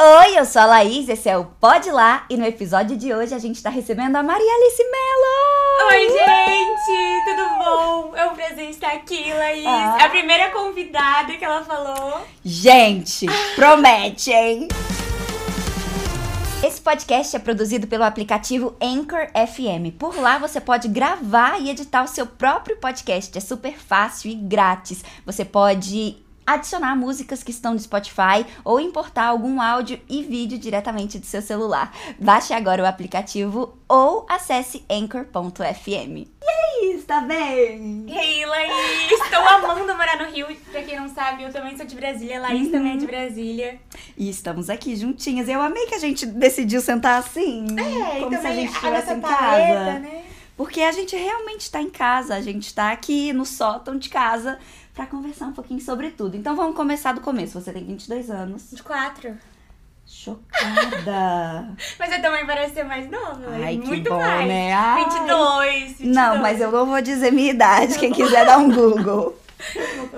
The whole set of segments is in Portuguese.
Oi, eu sou a Laís, esse é o Pode Lá e no episódio de hoje a gente tá recebendo a Maria Alice Mello! Oi, gente! Tudo bom? É um prazer estar aqui, Laís. Ah. É a primeira convidada que ela falou. Gente, promete, hein? Esse podcast é produzido pelo aplicativo Anchor FM. Por lá você pode gravar e editar o seu próprio podcast. É super fácil e grátis. Você pode adicionar músicas que estão no Spotify ou importar algum áudio e vídeo diretamente do seu celular. Baixe agora o aplicativo ou acesse anchor.fm. E aí, está bem? E aí, Laís? Estou amando morar no Rio. Pra quem não sabe, eu também sou de Brasília. Laís Uhum. também é de Brasília. E estamos aqui juntinhas. Eu amei que a gente decidiu sentar assim. É, como se a gente estivesse em casa. né? Porque a gente realmente está em casa, a gente está aqui no sótão de casa para conversar um pouquinho sobre tudo. Então vamos começar do começo. Você tem 22 anos. 24. Chocada. Mas eu também parece ser mais nova, Laís. Ai, que Muito bom, mais. né? Ai. 22, 22. Não, mas eu não vou dizer minha idade. Quem quiser dar um Google.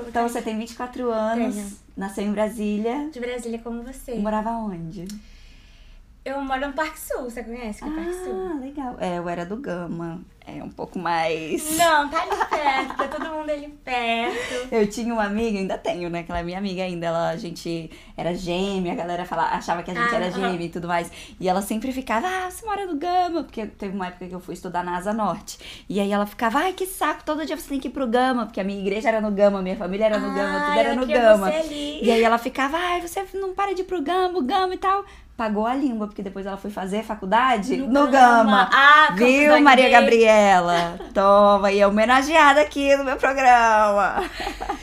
Então você tem 24 anos, Tenho. nasceu em Brasília. De Brasília como você. Morava onde? Eu moro no Parque Sul, você conhece que é o Parque Sul? Ah, legal. É, eu era do Gama. É um pouco mais. Não, tá ali perto, tá todo mundo ali perto. Eu tinha uma amiga, ainda tenho, né? Aquela minha amiga ainda, ela, a gente era gêmea, a galera falava, achava que a gente Ah, era gêmea e tudo mais. E ela sempre ficava, ah, você mora no Gama, porque teve uma época que eu fui estudar na Asa Norte. E aí ela ficava, ai, que saco, todo dia você tem que ir pro Gama, porque a minha igreja era no Gama, minha família era no Gama, tudo Ah, era ela no Gama. você ali. E aí ela ficava, ai, você não para de ir pro Gama, Gama e tal. Pagou a língua, porque depois ela foi fazer faculdade no, Gama. Ah, Campos Viu, Maria. Gabriela? Toma, e é homenageada aqui no meu programa.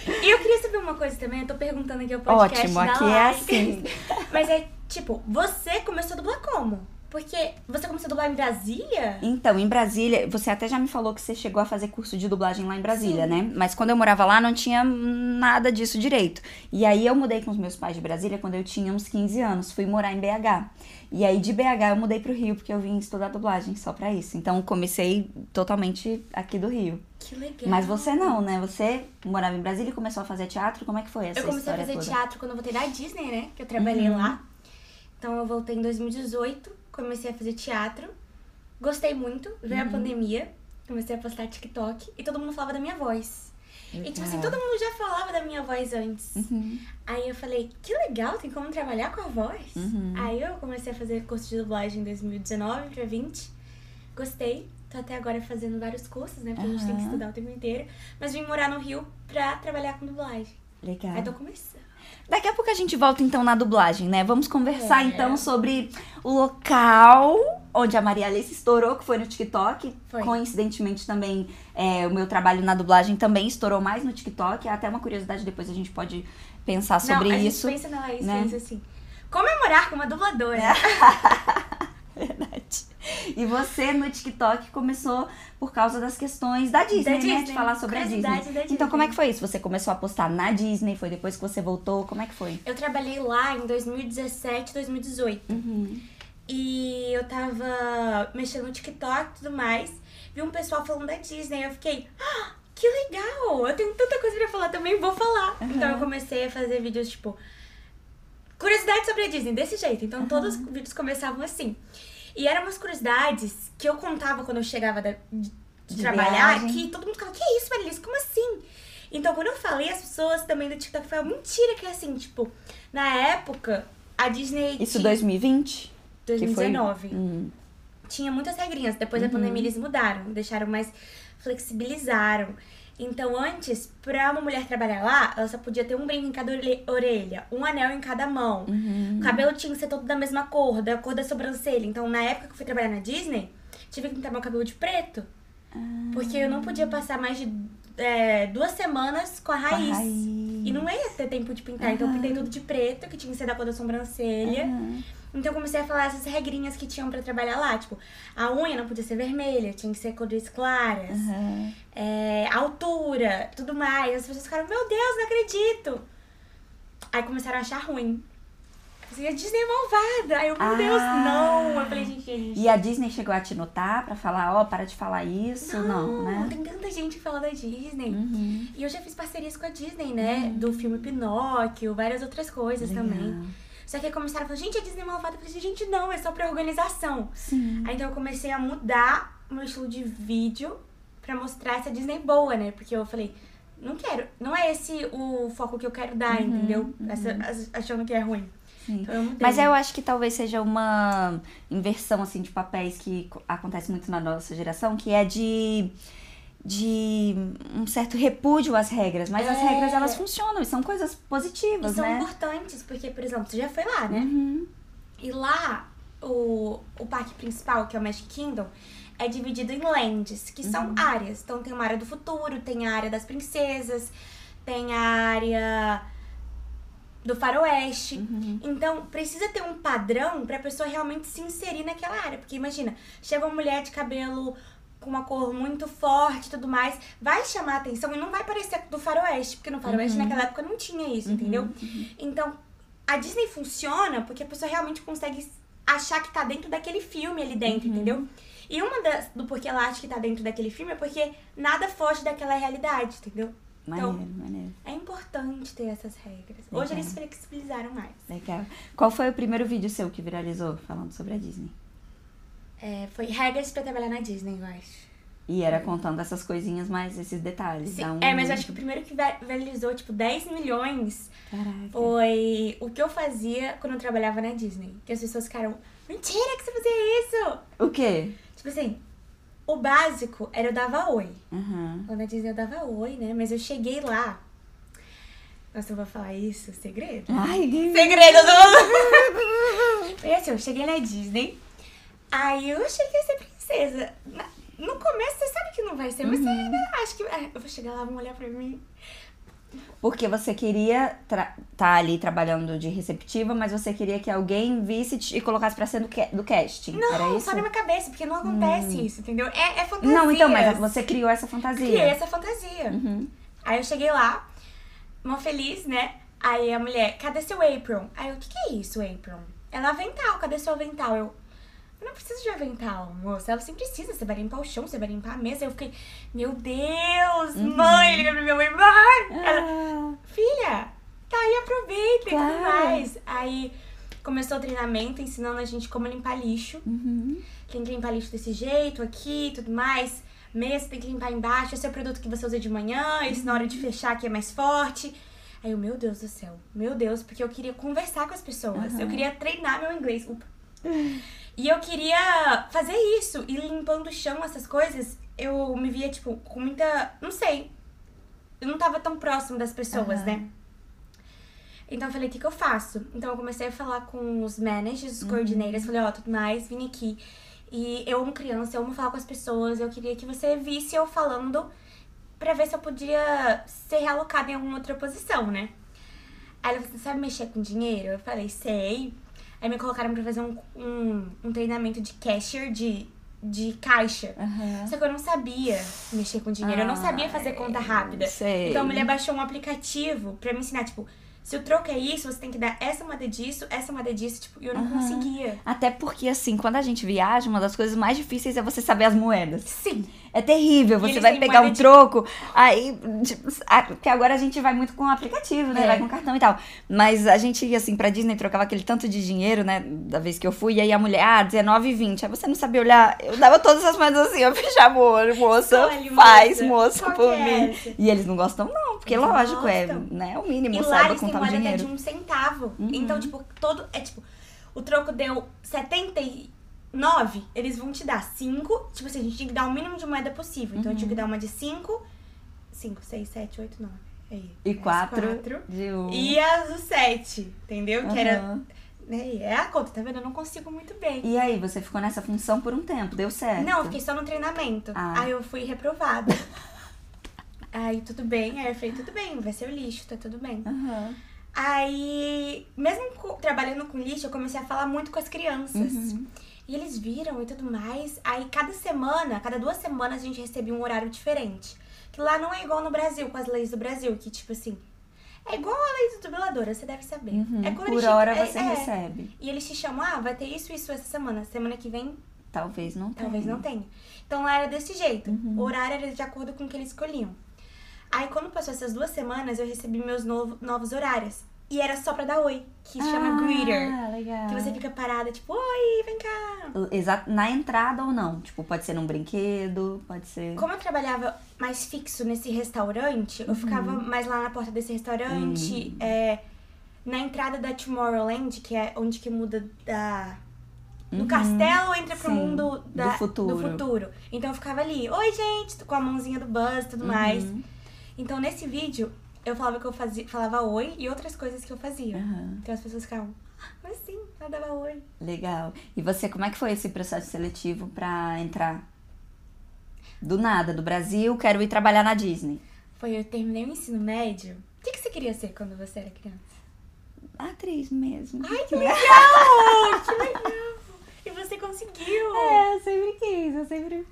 E eu queria saber uma coisa também, eu tô perguntando aqui ao podcast Ótimo, aqui é assim. Mas é, tipo, você começou a dublar como? Porque você começou a dublar em Brasília? Então, em Brasília, você até já me falou que você chegou a fazer curso de dublagem lá em Brasília, né? Mas quando eu morava lá, não tinha nada disso direito. E aí eu mudei com os meus pais de Brasília quando eu tinha uns 15 anos. Fui morar em BH. E aí de BH eu mudei pro Rio, porque eu vim estudar dublagem só pra isso. Então comecei totalmente aqui do Rio. Que legal. Mas você não, né? Você morava em Brasília e começou a fazer teatro? Como é que foi essa Eu comecei a história fazer toda? teatro quando eu voltei da Disney, né? Que eu trabalhei Uhum. lá. Então eu voltei em 2018, comecei a fazer teatro. Gostei muito, veio Uhum. a pandemia, comecei a postar TikTok e todo mundo falava da minha voz. E tipo assim, todo mundo já falava da minha voz antes. Uhum. Aí eu falei, que legal, tem como trabalhar com a voz. Uhum. Aí eu comecei a fazer curso de dublagem em 2019 pra 20. Gostei. Tô até agora fazendo vários cursos, né? Porque a gente tem que estudar o tempo inteiro. Mas vim morar no Rio pra trabalhar com dublagem. Legal. Aí tô começando. Daqui a pouco a gente volta então na dublagem, né? Vamos conversar É. então sobre o local onde a Maria Alice estourou, que foi no TikTok. Foi. Coincidentemente também, é, o meu trabalho na dublagem também estourou mais no TikTok. Até uma curiosidade, depois a gente pode pensar sobre Não, a isso. gente pensa na Laís, né? pensa assim. Comemorar com uma dubladora. Verdade. E você no TikTok começou por causa das questões da Disney, né? De Disney, falar sobre a Disney. curiosidade da Então, Disney. como é que foi isso? Você começou a postar na Disney? Foi depois que você voltou? Como é que foi? Eu trabalhei lá em 2017, 2018. Uhum. E eu tava mexendo no TikTok e tudo mais. Vi um pessoal falando da Disney. Eu fiquei, ah, que legal! Eu tenho tanta coisa pra falar também, vou falar. Uhum. Então eu comecei a fazer vídeos tipo. Curiosidades sobre a Disney, desse jeito. Então todos os vídeos começavam assim. E eram umas curiosidades que eu contava quando eu chegava da- de, de trabalhar, viagem. que todo mundo ficava, que isso, Marilis? Como assim? Então, quando eu falei, as pessoas também do TikTok falaram, mentira, que é assim, tipo, na época, a Disney. Isso tinha- 2020? Que foi? 2019 Hum. tinha muitas regrinhas. Depois da Uhum. pandemia eles mudaram, deixaram mais. flexibilizaram. Então, antes, pra uma mulher trabalhar lá, ela só podia ter um brinco em cada orelha- um anel em cada mão. Uhum. O cabelo tinha que ser todo da mesma cor, da cor da sobrancelha. Então, na época que eu fui trabalhar na Disney, tive que pintar meu cabelo de preto. Porque eu não podia passar mais de é, duas semanas com a raiz. raiz. E não ia ter tempo de pintar. Então, eu pintei tudo de preto, que tinha que ser da cor da sobrancelha. Aham. Então eu comecei a falar essas regrinhas que tinham pra trabalhar lá. Tipo, a unha não podia ser vermelha, tinha que ser cores claras. Aham. É, altura, tudo mais. As pessoas ficaram, meu Deus, não acredito. Aí começaram a achar ruim. Assim, a Disney é malvada. Aí eu, meu Deus, Ah. não. Eu falei, gente, gente. E a Disney chegou a te notar pra falar, ó, para de falar isso? Não, né? tem tanta gente que fala da Disney. Uhum. E eu já fiz parcerias com a Disney, né? Do filme Pinóquio, várias outras coisas Legal. também. Só que aí começaram a falar, gente, a Disney é malvada. Eu falei, gente, não, é só pra organização. Sim. Aí então eu comecei a mudar o meu estilo de vídeo pra mostrar essa Disney boa, né? Porque eu falei, não quero, não é esse o foco que eu quero dar, Uhum, entendeu? Essa, as- achando que é ruim. Então eu. Mas eu acho que talvez seja uma inversão assim de papéis que co- acontece muito na nossa geração, que é de de um certo repúdio às regras, mas as É. regras elas funcionam e são coisas E positivas, são né? importantes, porque, por exemplo, você já foi lá, né? Uhum. E lá, o, o parque principal, que é o Magic Kingdom, é dividido em lands, que são áreas. Então tem uma área do futuro, tem a área das princesas, tem a área do faroeste. Então precisa ter um padrão pra pessoa realmente se inserir naquela área. Porque imagina, chega uma mulher de cabelo com uma cor muito forte e tudo mais, vai chamar atenção e não vai parecer do faroeste, porque no faroeste naquela época não tinha isso, entendeu? Então, a Disney funciona porque a pessoa realmente consegue achar que tá dentro daquele filme ali dentro, entendeu? E uma das do porquê ela acha que tá dentro daquele filme é porque nada foge daquela realidade, entendeu? Maneiro, Então, maneiro. é importante ter essas regras. Legal. Hoje eles flexibilizaram mais. Legal. Qual foi o primeiro vídeo seu que viralizou falando sobre a Disney? É, foi regras pra trabalhar na Disney, eu acho. E era contando essas coisinhas mais, esses detalhes. Sim, um- É, mas eu acho que o primeiro que viralizou, tipo, 10 milhões Caraca. foi o que eu fazia quando eu trabalhava na Disney. Que as pessoas ficaram, mentira que você fazia isso! O quê? Tipo assim, o básico era eu dava oi. Lá na Disney eu dava oi, né? Mas eu cheguei lá. Nossa, eu vou falar isso, segredo? Ai. Segredo do. Foi assim, eu cheguei na Disney. Aí eu achei que ia ser princesa. No começo você sabe que não vai ser, mas você ainda acha que. ah, Eu vou chegar lá, vão olhar pra mim. Porque você queria estar ali trabalhando de receptiva, mas você queria que alguém visse e colocasse pra ser do, ca- do casting. Era Não, isso? só na minha cabeça, porque não acontece isso, entendeu? É, é fantasia. Não, então, mas você criou essa fantasia. Criei essa fantasia. Uhum. Aí eu cheguei lá, mó feliz, né? Aí a mulher, cadê seu apron? Aí eu, o que, que é isso, apron? Ela, avental, cadê seu avental? Eu não preciso de avental, moça. Ela, você precisa, você vai limpar o chão, você vai limpar a mesa. Eu fiquei, meu Deus, mãe, liga pra minha mãe, mãe. Ela, Ah, filha, tá aí, aproveita e tudo Claro. mais. Aí começou o treinamento ensinando a gente como limpar lixo. uhum. Tem que limpar lixo desse jeito, aqui, tudo mais. Mesa tem que limpar embaixo. Esse é o produto que você usa de manhã. Esse na hora de fechar aqui é mais forte. Aí eu, meu Deus do céu. Meu Deus, porque eu queria conversar com as pessoas. Eu Aham. queria treinar meu inglês. E eu queria fazer isso. E limpando o chão, essas coisas, eu me via, tipo, com muita... Não sei. Eu não tava tão próximo das pessoas, Aham. né? Então eu falei, o que, que eu faço? Então eu comecei a falar com os managers, os coordinators, falei, ó, tudo mais, vim aqui. E eu amo criança, eu amo falar com as pessoas, eu queria que você visse eu falando pra ver se eu podia ser realocada em alguma outra posição, né? Aí ela falou, você sabe mexer com dinheiro? Eu falei, sei. Aí me colocaram pra fazer um, um, um treinamento de cashier, de, de caixa. Aham. Só que eu não sabia mexer com dinheiro, eu não sabia fazer conta rápida. sei. Então a mulher baixou um aplicativo pra me ensinar, tipo, se o troco é isso, você tem que dar essa moeda disso, essa moeda disso, tipo, e eu não Aham. conseguia. Até porque, assim, quando a gente viaja, uma das coisas mais difíceis é você saber as moedas. Sim. É terrível, você vai pegar um de- troco, aí. Tipo, porque agora a gente vai muito com o aplicativo, né? É. Vai com cartão e tal. Mas a gente ia assim pra Disney, trocava aquele tanto de dinheiro, né? Da vez que eu fui, e aí a mulher, ah, R$19,20. Aí você não sabia olhar. Eu dava todas as moedas assim, eu fechava o olho, moça. Faz, moça. moça, por é mim. essa? E eles não gostam, não, porque Eles lógico, é gostam. né, o mínimo, E lá saiba contar o moeda até dinheiro. de um centavo. Uhum. Então, tipo, todo. É tipo, o troco deu 79, eles vão te dar 5. Tipo assim, a gente tinha que dar o mínimo de moeda possível. Então eu Uhum. tinha que dar uma de 5, 5, 6, 7, 8, 9. Aí. E mais quatro, quatro. de um. E as do 7, entendeu? Que era. Né, É a conta, tá vendo? Eu não consigo muito bem. E aí, você ficou nessa função por um tempo, deu certo? Não, eu fiquei só no treinamento. Ah. Aí eu fui reprovada. aí tudo bem, aí eu falei, tudo bem, vai ser o lixo, tá tudo bem. Aham. Aí, mesmo trabalhando com lixo, eu comecei a falar muito com as crianças. Uhum. E eles viram e tudo mais. Aí, cada semana, cada duas semanas, a gente recebia um horário diferente. Que lá não é igual no Brasil, com as leis do Brasil, que tipo assim. É igual a lei do dubladora, você deve saber. Uhum. É quando Por eles te- hora é- você é. recebe. E eles te chamam, ah, vai ter isso, isso essa semana. Semana que vem Talvez não tenha. Talvez não tenha. Então lá era desse jeito. Uhum. O horário era de acordo com o que eles escolhiam. Aí quando passou essas duas semanas, eu recebi meus novo, novos horários. E era só pra dar oi, que se chama greeter. Ah, legal. Que você fica parada, tipo, oi, vem cá. Exato, na entrada ou não? Tipo, pode ser num brinquedo, pode ser. Como eu trabalhava mais fixo nesse restaurante, eu ficava Uhum. mais lá na porta desse restaurante, é, na entrada da Tomorrowland, que é onde que muda da... Do Uhum. castelo entra pro Sim, mundo da- do futuro. do futuro. Então eu ficava ali, oi gente, com a mãozinha do Buzz e tudo mais. Uhum. Então nesse vídeo eu falava que eu fazia, falava oi e outras coisas que eu fazia. Aham. Então as pessoas ficavam, ah, mas sim, ela dava oi. Legal. E você, como é que foi esse processo seletivo pra entrar? Do nada, do Brasil, quero ir trabalhar na Disney. Foi eu terminei o ensino médio. O que, que você queria ser quando você era criança? Atriz mesmo. Ai, que legal! que legal! E você conseguiu! É, eu sempre quis, eu sempre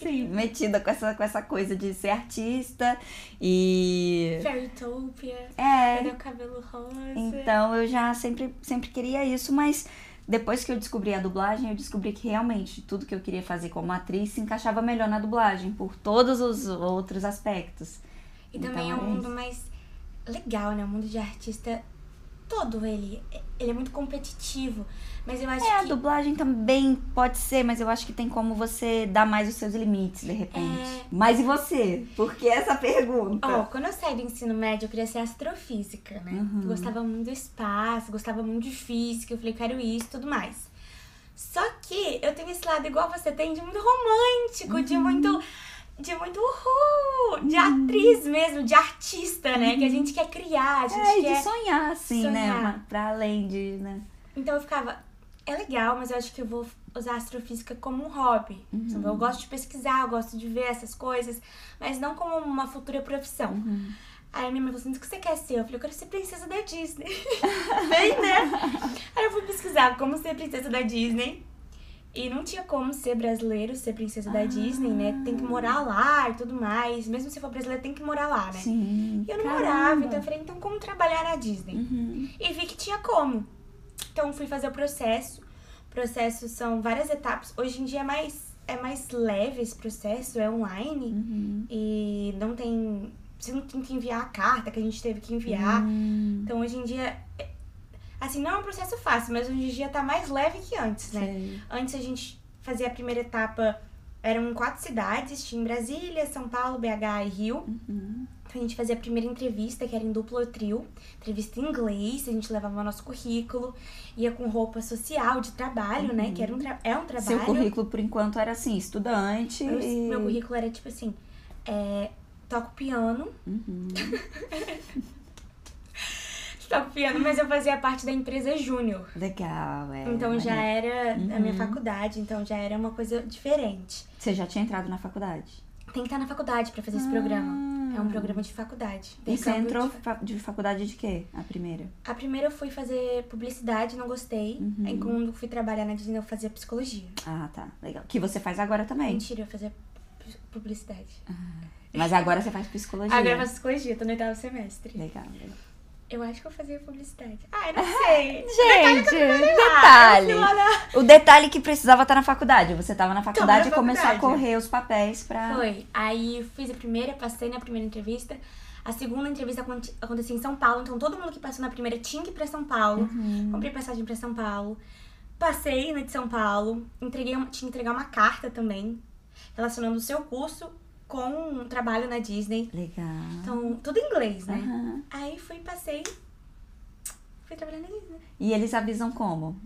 incrível. metida com essa, com essa coisa de ser artista e. Fairytopia, É, o cabelo rosa? então eu já sempre, sempre queria isso, mas depois que eu descobri a dublagem, eu descobri que realmente tudo que eu queria fazer como atriz se encaixava melhor na dublagem, por todos os outros aspectos. E também é Então, um é mundo mais legal, né? O mundo de artista todo ele. Ele é muito competitivo. Mas eu acho É, a que. dublagem também pode ser, mas eu acho que tem como você dar mais os seus limites, de repente. É. Mas e você? Por que essa pergunta? Ó, quando eu saí do ensino médio, eu queria ser astrofísica, né? Uhum. Gostava muito do espaço, gostava muito de física, eu falei, quero isso e tudo mais. Só que eu tenho esse lado igual você tem, de muito romântico, de Uhum. muito. De muito uhul! De atriz mesmo, de artista, né? Que a gente quer criar, a gente é, quer. de sonhar, assim, né? sonhar. Uma- Pra além de, né? Então eu ficava, é legal, mas eu acho que eu vou usar a astrofísica como um hobby. Uhum. Eu gosto de pesquisar, eu gosto de ver essas coisas, mas não como uma futura profissão. Uhum. Aí a minha mãe falou assim, o que você quer ser? Eu falei, eu quero ser princesa da Disney. Bem, né? Aí eu fui pesquisar como ser princesa da Disney. E não tinha como ser brasileiro, ser princesa da Ah. Disney, né? Tem que morar lá e tudo mais. Mesmo se for brasileiro, tem que morar lá, né? Sim. E eu não Caramba. morava, então eu falei, então como trabalhar na Disney? Uhum. E vi que tinha como. Então fui fazer o processo. Processos são várias etapas. Hoje em dia é mais, é mais leve esse processo, é online. Uhum. E não tem. Você não tem que enviar a carta que a gente teve que enviar. Hum, Então hoje em dia. é- Assim, não é um processo fácil, mas hoje em dia tá mais leve que antes, né? sei. Antes a gente fazia a primeira etapa. Eram quatro cidades, tinha em Brasília, São Paulo, BH e Rio. Uhum. Então a gente fazia a primeira entrevista, que era em duplo ou trio, entrevista em inglês, a gente levava o nosso currículo, ia com roupa social de trabalho, né? Que era um é um trabalho. Seu currículo, por enquanto, era assim, estudante. Meu, e... meu currículo era tipo assim: é, toco piano, Uhum. toco piano, mas eu fazia parte da empresa Júnior. Legal, é. Então já era a minha Uhum. faculdade, então já era uma coisa diferente. Você já tinha entrado na faculdade? Tem que estar na faculdade pra fazer esse Ah. Programa. É um programa de faculdade. E você entrou de- fa- de faculdade de quê? A primeira? A primeira eu fui fazer publicidade, não gostei. Uhum. Aí quando fui trabalhar na Disney eu fazia psicologia. Ah, tá. Legal. Que você faz agora também. Mentira, eu fazia pu- publicidade. Mas agora você faz psicologia. Agora eu faço psicologia, tô no oitavo semestre. Legal, legal. Eu acho que eu fazia publicidade. Ai, não sei. Gente, Ah, eu fui lá na- O detalhe que precisava estar na faculdade. Você estava na faculdade e começou a correr os papéis pra. Foi. Aí eu fiz a primeira, passei na primeira entrevista. A segunda entrevista aconte- acontecia em São Paulo, então todo mundo que passou na primeira tinha que ir pra São Paulo. Uhum. Comprei passagem pra São Paulo. Passei na de São Paulo. Entreguei tinha que entregar uma carta também, relacionando o seu curso com um trabalho na Disney. Legal. Então, tudo em inglês, né? Aham. Aí fui, passei. Fui trabalhar na Disney. E eles avisam como?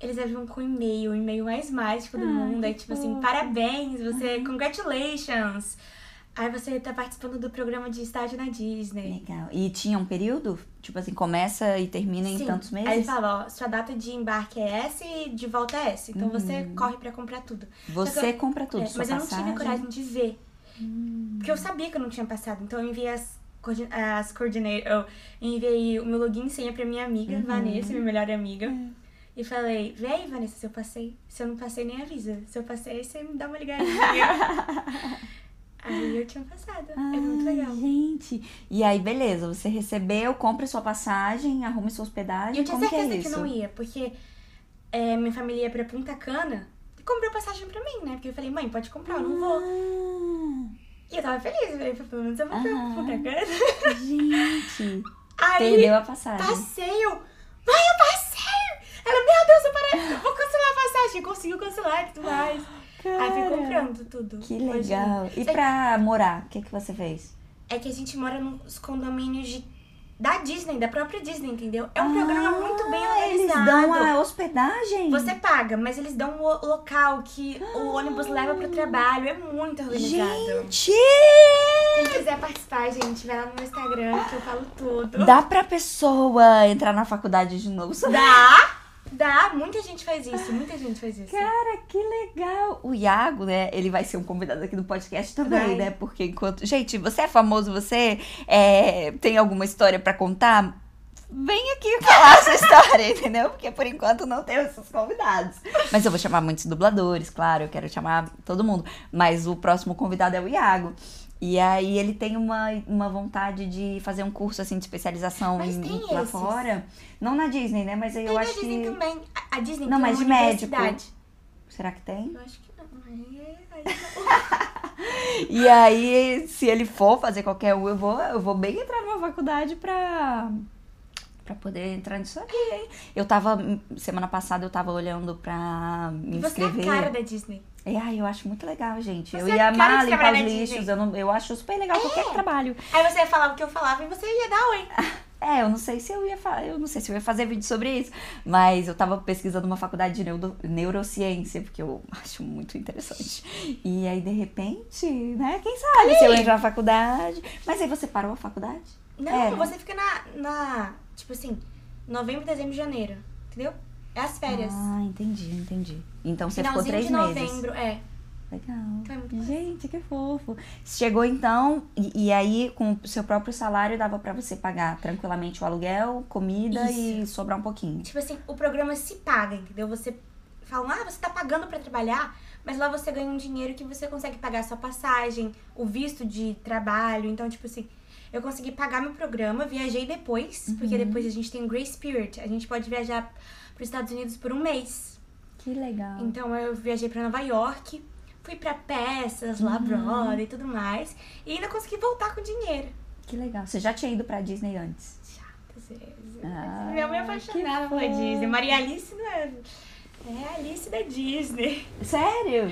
Eles aviam com e-mail, o e-mail mais mágico do Ai, mundo. Aí, que tipo assim, parabéns, você, congratulations. Aí você tá participando do programa de estágio na Disney. Legal. E tinha um período? Tipo assim, começa e termina em Sim. tantos meses? Aí ele fala, ó, sua data de embarque é essa e de volta é essa. Então você Uhum. corre pra comprar tudo. Você eu- compra tudo, É, mas eu não tive coragem de ver. Hum. Porque eu sabia que eu não tinha passado. Então eu enviei as, as coordinator. Eu enviei o meu login e senha pra minha amiga, Uhum. Vanessa, minha melhor amiga. É. E falei, vê aí, Vanessa, se eu passei. Se eu não passei, nem avisa. Se eu passei, você me dá uma ligadinha. aí eu tinha passado. Era muito legal. Gente. E aí, beleza, você recebeu, compra sua passagem, arrume sua hospedagem. Eu tinha que é certeza que, isso? não ia, porque é, minha família ia pra Punta Cana comprou passagem pra mim, né? Porque eu falei, mãe, pode comprar, eu não vou. Ah, E eu tava feliz, eu falei, pelo menos eu vou pra Aham. Punta Cana. gente. Aí, Perdeu a passagem. passeio. Mãe, eu passei! Ela, meu Deus, eu, parei, eu vou cancelar a passagem. Conseguiu cancelar e tudo mais. Aí fui Cara, comprando tudo. Que Hoje- legal. E Você- pra morar, o que, que você fez? É que a gente mora nos condomínios de, da Disney, da própria Disney, entendeu? É um programa muito bem Ah, Eles organizado. dão a hospedagem? Você paga, mas eles dão o local que o ônibus leva pro trabalho. É muito organizado. Gente! Quem quiser participar, gente, vai lá no meu Instagram que eu falo tudo. Dá pra pessoa entrar na faculdade de novo? Dá! Dá! Muita gente faz isso, muita gente faz isso. Cara, que legal! O Iago, né? Ele vai ser um convidado aqui do podcast também, Vai. né? Porque enquanto. Gente, você é famoso, você é, tem alguma história pra contar? Vem aqui falar essa história, entendeu? Porque por enquanto não temos esses convidados. Mas eu vou chamar muitos dubladores, claro, eu quero chamar todo mundo. Mas o próximo convidado é o Iago. E aí ele tem uma, uma vontade de fazer um curso assim de especialização Mas em- lá esses. fora. Não na Disney, né? Mas aí Tem eu na acho Disney que. também. A Disney Não, tem mas de médico. Será que tem? Eu acho que não. Aí, aí não. E aí, se ele for fazer qualquer um, eu vou, eu vou bem entrar numa faculdade pra, pra poder entrar nisso aí, hein? Eu tava, semana passada, eu tava olhando pra me Você é a inscrever. cara da Disney. E, ai, eu acho muito legal, gente. Você eu é ia cara amar limpar os lixos. Eu, não, eu acho super legal qualquer trabalho. Aí você ia falar o que eu falava e você ia dar oi. É, eu não sei se eu ia falar, eu não sei se eu ia fazer vídeo sobre isso, mas eu tava pesquisando uma faculdade de neuro- neurociência, porque eu acho muito interessante. E aí, de repente, né, quem sabe se eu entrar na faculdade. Mas aí você parou a faculdade? Não, Era. você fica na, na. Tipo assim, novembro, dezembro, janeiro. Entendeu? É as férias. Ah, entendi, entendi. Então você ficou Finalzinho três de meses. novembro, é. Legal. Então é muito. Gente, que fofo. Chegou então, e, e aí com o seu próprio salário dava pra você pagar tranquilamente o aluguel, comida e sobrar um pouquinho. Tipo assim, o programa se paga, entendeu? Você fala, ah, você tá pagando pra trabalhar, mas lá você ganha um dinheiro que você consegue pagar a sua passagem, o visto de trabalho. Então, tipo assim, eu consegui pagar meu programa, viajei depois, Uhum. porque depois a gente tem o Grace Spirit. A gente pode viajar pros Estados Unidos por um mês. Que legal. Então eu viajei pra Nova York, fui pra peças lá, Uhum. Broadway e tudo mais. E ainda consegui voltar com dinheiro. Que legal. Você já tinha ido pra Disney antes? Chatas vezes. Ah, Minha mãe é apaixonada pela. Disney. Maria Alice não é. É a Alice da Disney. Sério?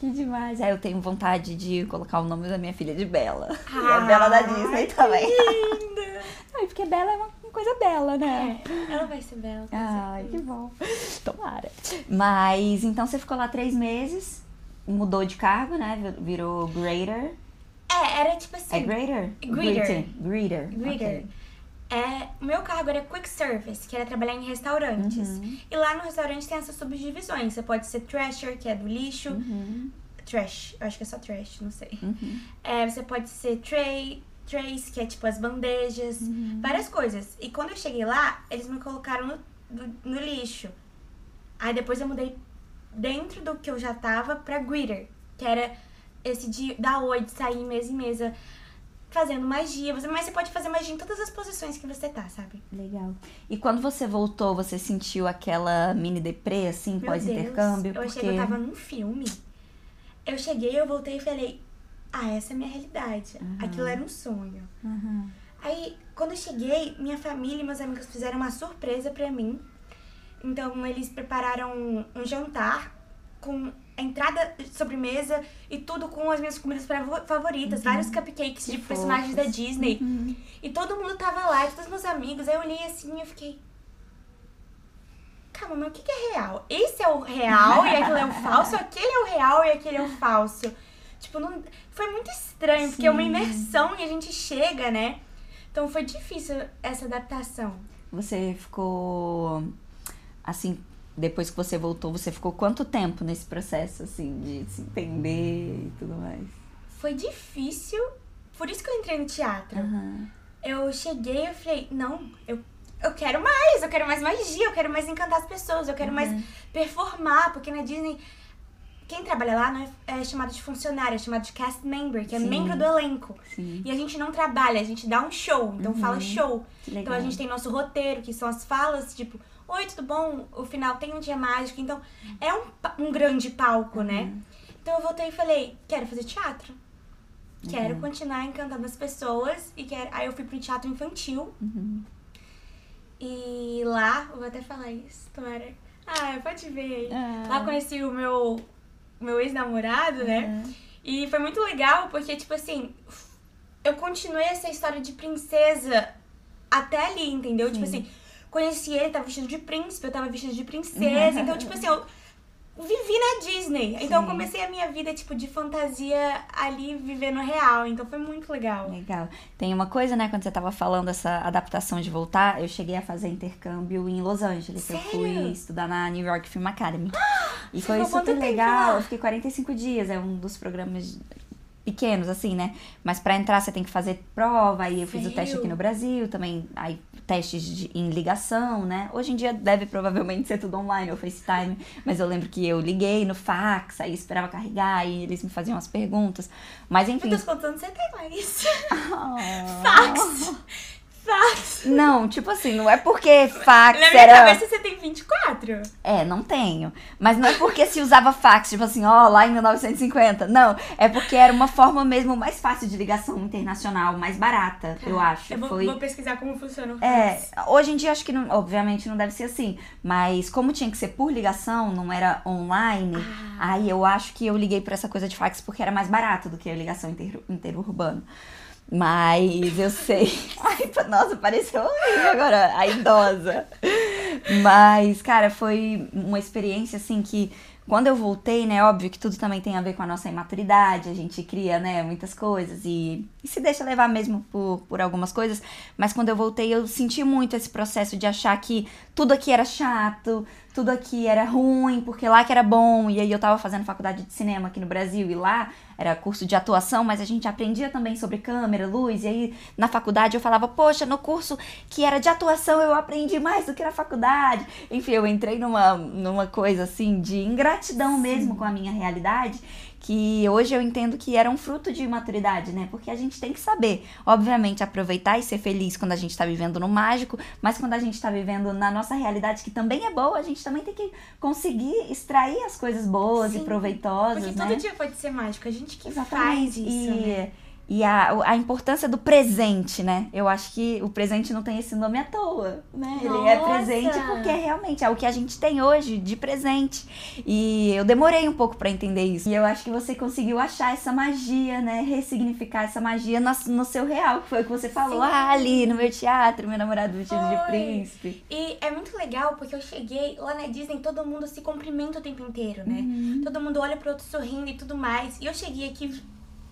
Que demais. Aí eu tenho vontade de colocar o nome da minha filha de Bela. Ah, a Bela da Disney também. Linda! Ai, porque Bela é uma coisa bela, né? É, ela vai ser bela. Ai, que bom. Tomara. Mas então você ficou lá três meses, mudou de cargo, né? Virou grader. É, era tipo assim. É grader? Greeter. Greeter. Greeter. ok. É, o meu cargo era quick service, que era trabalhar em restaurantes. Uhum. E lá no restaurante tem essas subdivisões. Você pode ser trasher, que é do lixo. Uhum. Trash, eu acho que é só trash, não sei. Uhum. É, você pode ser tray, trays, que é tipo as bandejas, Uhum. várias coisas. E quando eu cheguei lá, eles me colocaram no, no, no lixo. Aí depois eu mudei dentro do que eu já tava pra greeter, que era esse de dar oi, de sair mesa em mesa, fazendo magia. Você, mas você pode fazer magia em todas as posições que você tá, sabe? Legal. E quando você voltou, você sentiu aquela mini deprê, assim, pós-intercâmbio? Eu Porque... achei que eu tava num filme. Eu cheguei, eu voltei e falei, ah, essa é a minha realidade. Uhum. Aquilo era um sonho. Uhum. Aí, quando eu cheguei, minha família e meus amigos fizeram uma surpresa pra mim. Então, eles prepararam um jantar com a entrada sobremesa e tudo com as minhas comidas favo- favoritas. Vários cupcakes Que de personagens da fofos. Disney. Uhum. E todo mundo tava lá, todos meus amigos. Aí eu olhei assim e eu fiquei... Calma, mas o que que é real? Esse é o real e aquele é o falso? Aquele é o real e aquele é o falso? Tipo, não... foi muito estranho, porque é uma Sim. imersão e a gente chega, né? Então foi difícil essa adaptação. Você ficou, assim, depois que você voltou, você ficou quanto tempo nesse processo, assim, de se entender e tudo mais? Foi difícil, por isso que eu entrei no teatro. Aham. Eu cheguei e falei, não, eu, eu quero mais, eu quero mais magia, eu quero mais encantar as pessoas, eu quero mais Uhum. performar, porque na Disney, quem trabalha lá não é, é chamado de funcionário, é chamado de cast member, que é Sim. membro do elenco. Sim. E a gente não trabalha, a gente dá um show, então Uhum. fala show. Então a gente tem nosso roteiro, que são as falas, tipo, oi, tudo bom? O final tem um dia mágico, então é um, um grande palco, né? Uhum. Então eu voltei e falei, quero fazer teatro. Quero continuar encantando as pessoas. E quero... Aí eu fui pro teatro infantil. Uhum. E lá, vou até falar isso, tomara. Ah, pode ver. Ah. Lá conheci o meu, meu ex-namorado, né? Uhum. E foi muito legal porque, tipo assim, eu continuei essa história de princesa até ali, entendeu? Tipo assim, conheci ele, tava vestido de príncipe, eu tava vestida de princesa. então, tipo assim, eu vivi na Disney. Então Sim. eu comecei a minha vida, tipo, de fantasia ali, vivendo real. Então foi muito legal. Legal. Tem uma coisa, né, quando você tava falando essa adaptação de voltar, eu cheguei a fazer intercâmbio em Los Angeles. Eu fui Sério? estudar na New York Film Academy. E foi super legal. Eu fiquei 45 dias, é um dos programas pequenos, assim, né? Mas pra entrar você tem que fazer prova, aí eu fiz o teste aqui no Brasil, também aí testes de- em ligação, né? Hoje em dia deve provavelmente ser tudo online ou FaceTime, mas eu lembro que eu liguei no fax, aí esperava carregar e eles me faziam as perguntas. Mas enfim. Meu Deus, quantos anos você tem, Laís? Ah. Fax! Fax! Não, tipo assim, não é porque fax Na minha era. cabeça você tem 24. É, não tenho. Mas não é porque se usava fax, tipo assim, ó, lá em 1950. Não, é porque era uma forma mesmo mais fácil de ligação internacional, mais barata, eu acho. Eu vou, Foi. vou pesquisar como funciona o É, fax. hoje em dia acho que não, obviamente não deve ser assim, mas como tinha que ser por ligação, não era online, Ah. aí eu acho que eu liguei por essa coisa de fax porque era mais barato do que a ligação inter, interurbana. Mas eu sei. Ai, nossa, pareceu agora, a idosa. Mas, cara, foi uma experiência assim que quando eu voltei, né, óbvio que tudo também tem a ver com a nossa imaturidade, a gente cria, né, muitas coisas e, e se deixa levar mesmo por, por algumas coisas, mas quando eu voltei eu senti muito esse processo de achar que tudo aqui era chato, tudo aqui era ruim, porque lá que era bom, e aí eu tava fazendo faculdade de cinema aqui no Brasil e lá era curso de atuação, mas a gente aprendia também sobre câmera, luz, e aí na faculdade eu falava, poxa, no curso que era de atuação eu aprendi mais do que na faculdade. Enfim, eu entrei numa, numa coisa assim de ingratidão mesmo com a minha realidade, que hoje eu entendo que era um fruto de maturidade, né? Porque a gente tem que saber, obviamente, aproveitar e ser feliz quando a gente tá vivendo no mágico, mas quando a gente tá vivendo na nossa realidade, que também é boa, a gente também tem que conseguir extrair as coisas boas e Sim, proveitosas, Porque né? todo dia pode ser mágico. A gente que Exatamente. faz isso, e né? E a, a importância do presente, né? Eu acho que o presente não tem esse nome à toa, né? Ele é Nossa! presente porque realmente é o que a gente tem hoje de presente. E eu demorei um pouco pra entender isso. E eu acho que você conseguiu achar essa magia, né? Ressignificar essa magia no, no seu real, que foi o que você falou. Sim. Ah, ali no meu teatro, meu namorado vestido de príncipe. E é muito legal porque eu cheguei lá na Disney, todo mundo se cumprimenta o tempo inteiro, né? Uhum. Todo mundo olha pro outro sorrindo e tudo mais. E eu cheguei aqui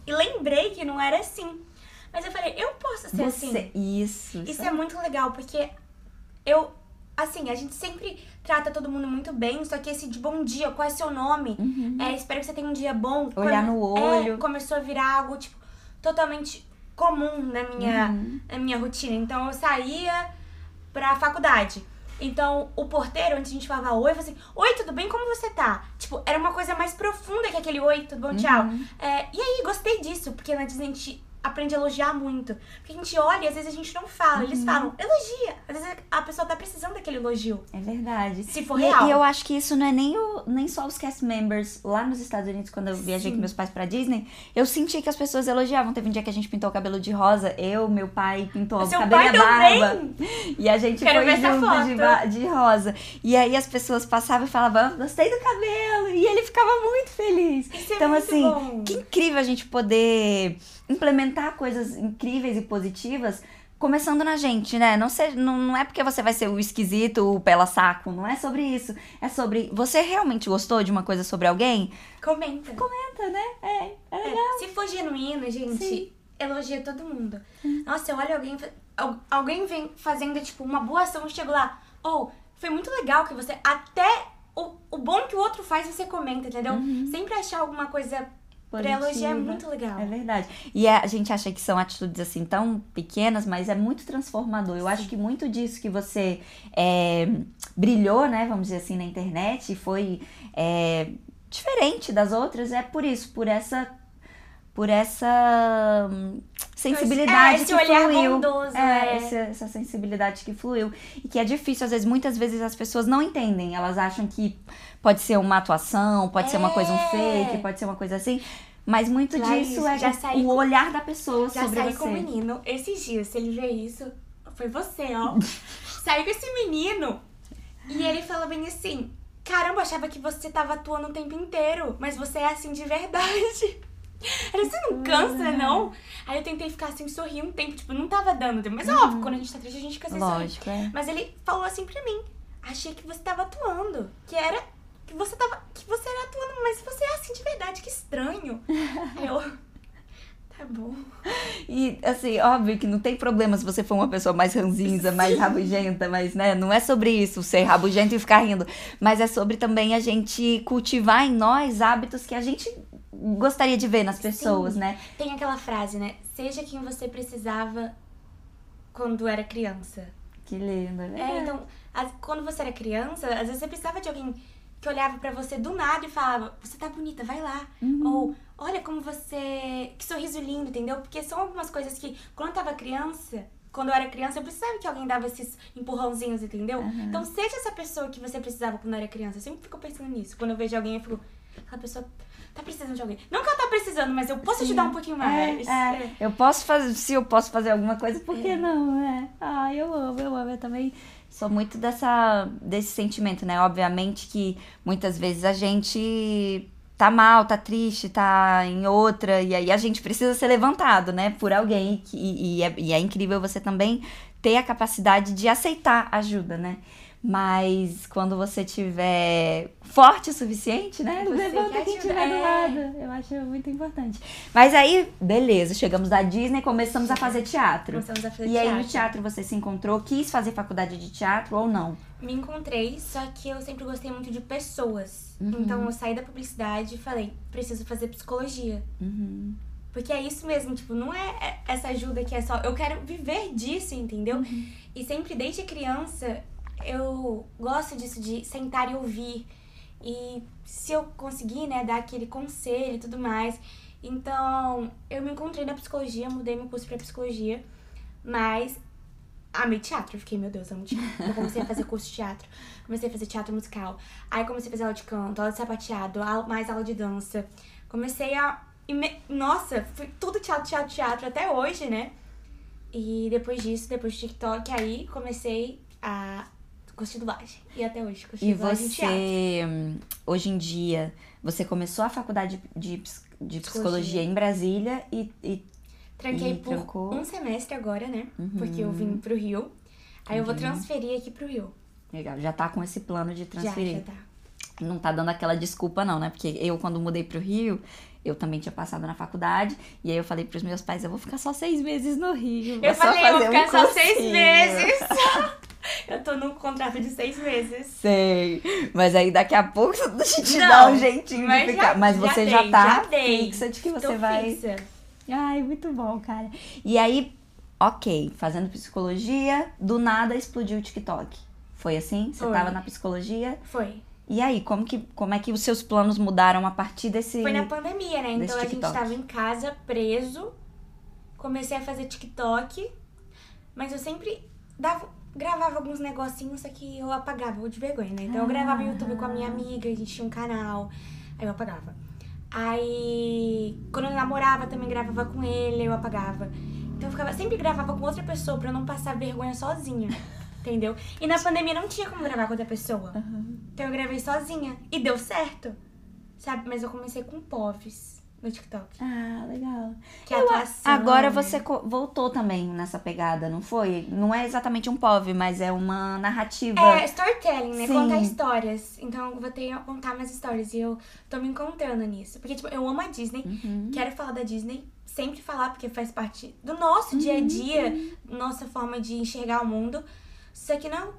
e lembrei que não era assim. Mas eu falei, eu posso ser assim. Você, isso. Isso é muito legal, porque eu, assim, a gente sempre trata todo mundo muito bem, só que esse de bom dia, qual é seu nome? Uhum. É, espero que você tenha um dia bom. Olhar Come- no é, olho. começou a virar algo, tipo, totalmente comum na minha, Uhum. na minha rotina. Então eu saía pra faculdade. Então, o porteiro, antes a gente falava oi, falava assim, oi, tudo bem? Como você tá? Tipo, era uma coisa mais profunda que aquele oi, tudo bom, tchau. Uhum. É, e aí, gostei disso, porque na Disney a gente aprende a elogiar muito. Porque a gente olha e às vezes a gente não fala. Uhum. Eles falam, elogia. Às vezes a pessoa tá precisando daquele elogio. É verdade. Se for e, real. e eu acho que isso não é nem, o, nem só os cast members. Lá nos Estados Unidos, quando eu viajei Sim. com meus pais pra Disney, eu senti que as pessoas elogiavam. Teve um dia que a gente pintou o cabelo de rosa. Eu, meu pai pintou o cabelo pai e a barba. também? E a gente Quero foi junto de, de rosa. E aí as pessoas passavam e falavam, "Ah, gostei do cabelo. E ele ficava muito feliz. Isso é então, muito assim, bom. que incrível a gente poder implementar coisas incríveis e positivas começando na gente, né? Não, ser, não, não é porque você vai ser o esquisito, o pela saco, não é sobre isso. É sobre você realmente gostou de uma coisa sobre alguém? Comenta. Comenta, né? É, é É, legal. se for genuíno, gente, Sim. elogia todo mundo. Nossa, eu olho alguém. Alguém vem fazendo, tipo, uma boa ação e chego lá. Ou, foi muito legal que você. Até o, o bom que o outro faz, você comenta, entendeu? Sempre achar alguma coisa pra elogiar é muito legal. É verdade. E é- a gente acha que são atitudes assim tão pequenas, mas é muito transformador. Eu acho que muito disso que você é, brilhou, né? Vamos dizer assim, na internet, e foi é, diferente das outras, é por isso, por essa. Por essa sensibilidade É, esse que olhar fluiu. bondoso, é, é. essa, essa sensibilidade que fluiu. E que é difícil, às vezes, muitas vezes as pessoas não entendem. Elas acham que pode ser uma atuação, pode ser uma coisa um É. fake, pode ser uma coisa assim. Mas muito Clarice, disso é já o- saí o com- olhar da pessoa Já sobre saí você. com o menino esses dias, se ele ver isso, foi você, ó. saí com esse menino e ele falou bem assim: Caramba, eu achava que você tava atuando o tempo inteiro, mas você é assim de verdade. Era, você não cansa, não? Aí eu tentei ficar assim, sorrir um tempo, tipo, não tava dando. Mas óbvio, quando a gente tá triste, a gente fica assim, sorrir. Lógico, é. Mas ele falou assim pra mim: Achei que você tava atuando. Que era. Que você tava. Que você era atuando, mas você é assim de verdade, que estranho. Aí eu. Tá bom. E, assim, óbvio que não tem problema se você for uma pessoa mais ranzinza, mais rabugenta, mas, né, não é sobre isso, ser rabugento e ficar rindo. Mas é sobre também a gente cultivar em nós hábitos que a gente gostaria de ver nas pessoas, Sim. né? Tem aquela frase, né? Seja quem você precisava quando era criança. Que lindo, né? É, então, as- quando você era criança, às vezes você precisava de alguém que olhava pra você do nada e falava: Você tá bonita, vai lá. Uhum. Ou olha como você. Que sorriso lindo, entendeu? Porque são algumas coisas que, quando eu tava criança. Quando eu era criança, eu precisava que alguém dava esses empurrãozinhos, entendeu? Uhum. Então, seja essa pessoa que você precisava quando eu era criança. Eu sempre fico pensando nisso. Quando eu vejo alguém, eu fico. Aquela pessoa tá precisando de alguém. Não que ela tá precisando, mas eu posso te dar um pouquinho mais. É, é. Eu posso fazer, se eu posso fazer alguma coisa, por que É. não, né? Ah, eu amo, eu amo. Eu também sou muito dessa, desse sentimento, né? Obviamente que muitas vezes a gente tá mal, tá triste, tá em outra, e aí a gente precisa ser levantado, né? Por alguém. E, e é, e é incrível você também ter a capacidade de aceitar ajuda, né? Mas quando você tiver forte o suficiente, né? Você Levanta que quem ajuda. tiver do É. lado. Eu acho muito importante. Mas aí, beleza, chegamos da Disney, começamos a fazer teatro. Começamos a fazer E aí no teatro. teatro você se encontrou, quis fazer faculdade de teatro ou não? Me encontrei, só que eu sempre gostei muito de pessoas. Uhum. Então eu saí da publicidade e falei, preciso fazer psicologia. Uhum. Porque é isso mesmo, tipo, não é é- essa ajuda que é só. Eu quero viver disso, entendeu? Uhum. E sempre desde criança eu gosto disso, de sentar e ouvir. E se eu conseguir, né, dar aquele conselho e tudo mais. Então, eu me encontrei na psicologia, mudei meu curso pra psicologia, mas amei teatro. Fiquei, meu Deus, amo teatro. Eu comecei a fazer curso de teatro, comecei a fazer teatro musical. Aí comecei a fazer aula de canto, aula de sapateado, mais aula de dança. Comecei a. Nossa, foi tudo teatro, teatro, teatro até hoje, né? E depois disso, depois do TikTok, aí comecei a de dublagem. E até hoje, curso E de dublagem em teatro. você, hum, hoje em dia, você começou a faculdade de, de psicologia em Brasília e, e Tranquei E por trancou? um semestre agora, né? Uhum. Porque eu vim pro Rio. Aí eu vou transferir aqui pro Rio. legal, já tá com esse plano de transferir. Já, já tá. Não tá dando aquela desculpa, não, né? Porque eu, quando mudei pro Rio, eu também tinha passado na faculdade. E aí eu falei pros meus pais, eu vou ficar só seis meses no Rio. Eu só falei, eu vou fazer um ficar só seis cursinho." meses. eu tô num contrato de seis meses. Sei. Mas aí daqui a pouco a gente Não, dá um jeitinho mas de ficar. já- mas já você já dei, tá já fixa de que você vai. fixa. Ai, muito bom, cara. E aí, ok, fazendo psicologia, do nada explodiu o TikTok. Foi assim? Você Foi. tava na psicologia. Foi. E aí, como que, como é que os seus planos mudaram a partir desse. Foi na pandemia, né? Então a gente tava em casa, preso. Comecei a fazer TikTok. Mas eu sempre dava, gravava alguns negocinhos, só que eu apagava de vergonha, né? Então eu gravava YouTube com a minha amiga, a gente tinha um canal. Aí eu apagava. Aí, quando eu namorava, também gravava com ele, eu apagava. Então eu ficava, sempre gravava com outra pessoa pra eu não passar vergonha sozinha. Entendeu? E na pandemia não tinha como gravar com outra pessoa. Então eu gravei sozinha. E deu certo. Sabe? Mas eu comecei com POVs no TikTok. Ah, legal. Que Eu- atuação. Agora né? você voltou também nessa pegada, não foi? Não é exatamente um POV, mas é uma narrativa. É, storytelling, né? Sim. Contar histórias. Então eu vou ter que contar minhas histórias. E eu tô me encontrando nisso. Porque, tipo, eu amo a Disney. Uhum. Quero falar da Disney. Sempre falar, porque faz parte do nosso dia a Uhum. dia. Nossa forma de enxergar o mundo. Só que não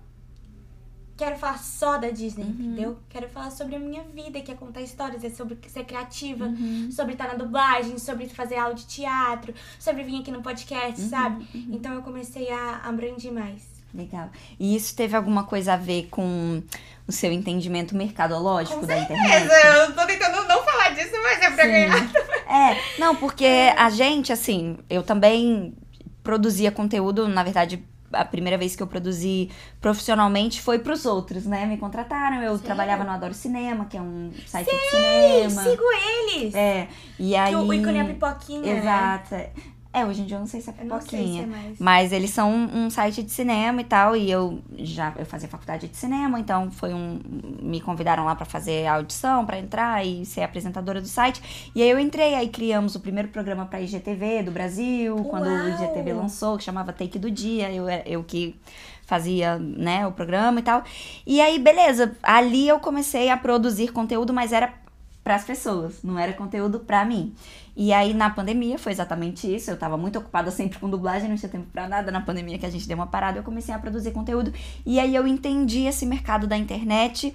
quero falar só da Disney, Uhum. entendeu? Quero falar sobre a minha vida, que é contar histórias, é sobre ser criativa, Uhum. sobre estar na dublagem, sobre fazer aula de teatro, sobre vir aqui no podcast, Uhum, sabe? Então eu comecei a abranger mais. Legal. E isso teve alguma coisa a ver com o seu entendimento mercadológico da internet? eu tô tentando não falar disso, mas é pra Sim. É, não, porque a gente, assim, eu também produzia conteúdo, na verdade, a primeira vez que eu produzi profissionalmente foi pros outros, né? Me contrataram, eu Sério? trabalhava no Adoro Cinema, que é um site de Ei, cinema. sigo eles! É, e aí... Que o ícone é a pipoquinha, né? Exato. é. É, hoje em dia eu não sei se é sei se pipoquinha. é mais. Mas eles são um, um site de cinema e tal, e eu já eu fazia faculdade de cinema, então foi um me convidaram lá pra fazer a audição, pra entrar e ser apresentadora do site. E aí eu entrei, aí criamos o primeiro programa pra IGTV do Brasil, quando o Uau! IGTV lançou, que chamava Take do Dia, eu eu que fazia, né, o programa e tal. E aí beleza, ali eu comecei a produzir conteúdo, mas era para as pessoas, não era conteúdo pra mim. E aí na pandemia foi exatamente isso, eu tava muito ocupada sempre com dublagem, não tinha tempo pra nada. Na pandemia que a gente deu uma parada, eu comecei a produzir conteúdo e aí eu entendi esse mercado da internet.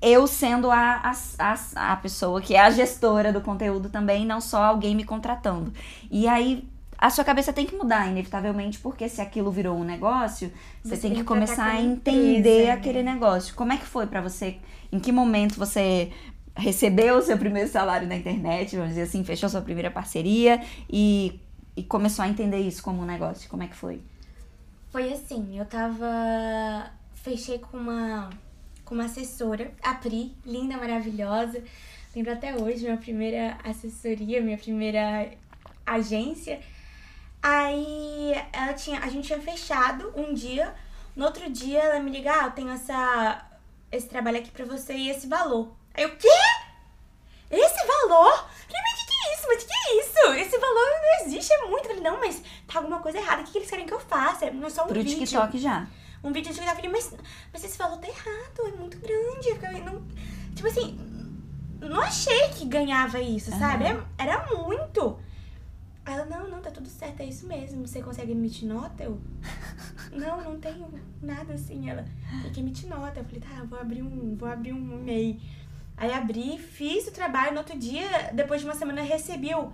Eu sendo a, a, a, a pessoa que é a gestora do conteúdo também, não só alguém me contratando. E aí a sua cabeça tem que mudar, inevitavelmente, porque se aquilo virou um negócio, você, Você tem que começar a entender empresa, né? aquele negócio. Como é que foi pra você? Em que momento você recebeu o seu primeiro salário na internet, vamos dizer assim, fechou sua primeira parceria e, e começou a entender isso como um negócio? Como é que foi? Foi assim, eu tava. Fechei com uma, com uma assessora, a Pri, linda, maravilhosa. Lembro até hoje, minha primeira assessoria, minha primeira agência. Aí ela tinha, a gente tinha fechado um dia. No outro dia ela me liga, ah, eu tenho essa, esse trabalho aqui pra você e esse valor. Aí eu, quê? Esse valor? Mas o que, é isso? Mas o que, é isso? Esse valor não existe, é muito. Eu falei, não, mas tá alguma coisa errada. O que, que eles querem que eu faça? Não é só um Pro vídeo. TikTok já. Um vídeo de TikTok. Eu falei, mas, mas esse valor tá errado, é muito grande. Eu falei, não, tipo assim, não achei que ganhava isso, sabe? Aham. É- Era muito. Aí Ela, não, não, tá tudo certo, é isso mesmo. Você consegue emitir nota? Eu, não, não tenho nada assim. Ela, tem que emitir nota. Eu falei, tá, vou abrir um, vou abrir um e-mail. Aí abri, fiz o trabalho, no outro dia, depois de uma semana, recebi o...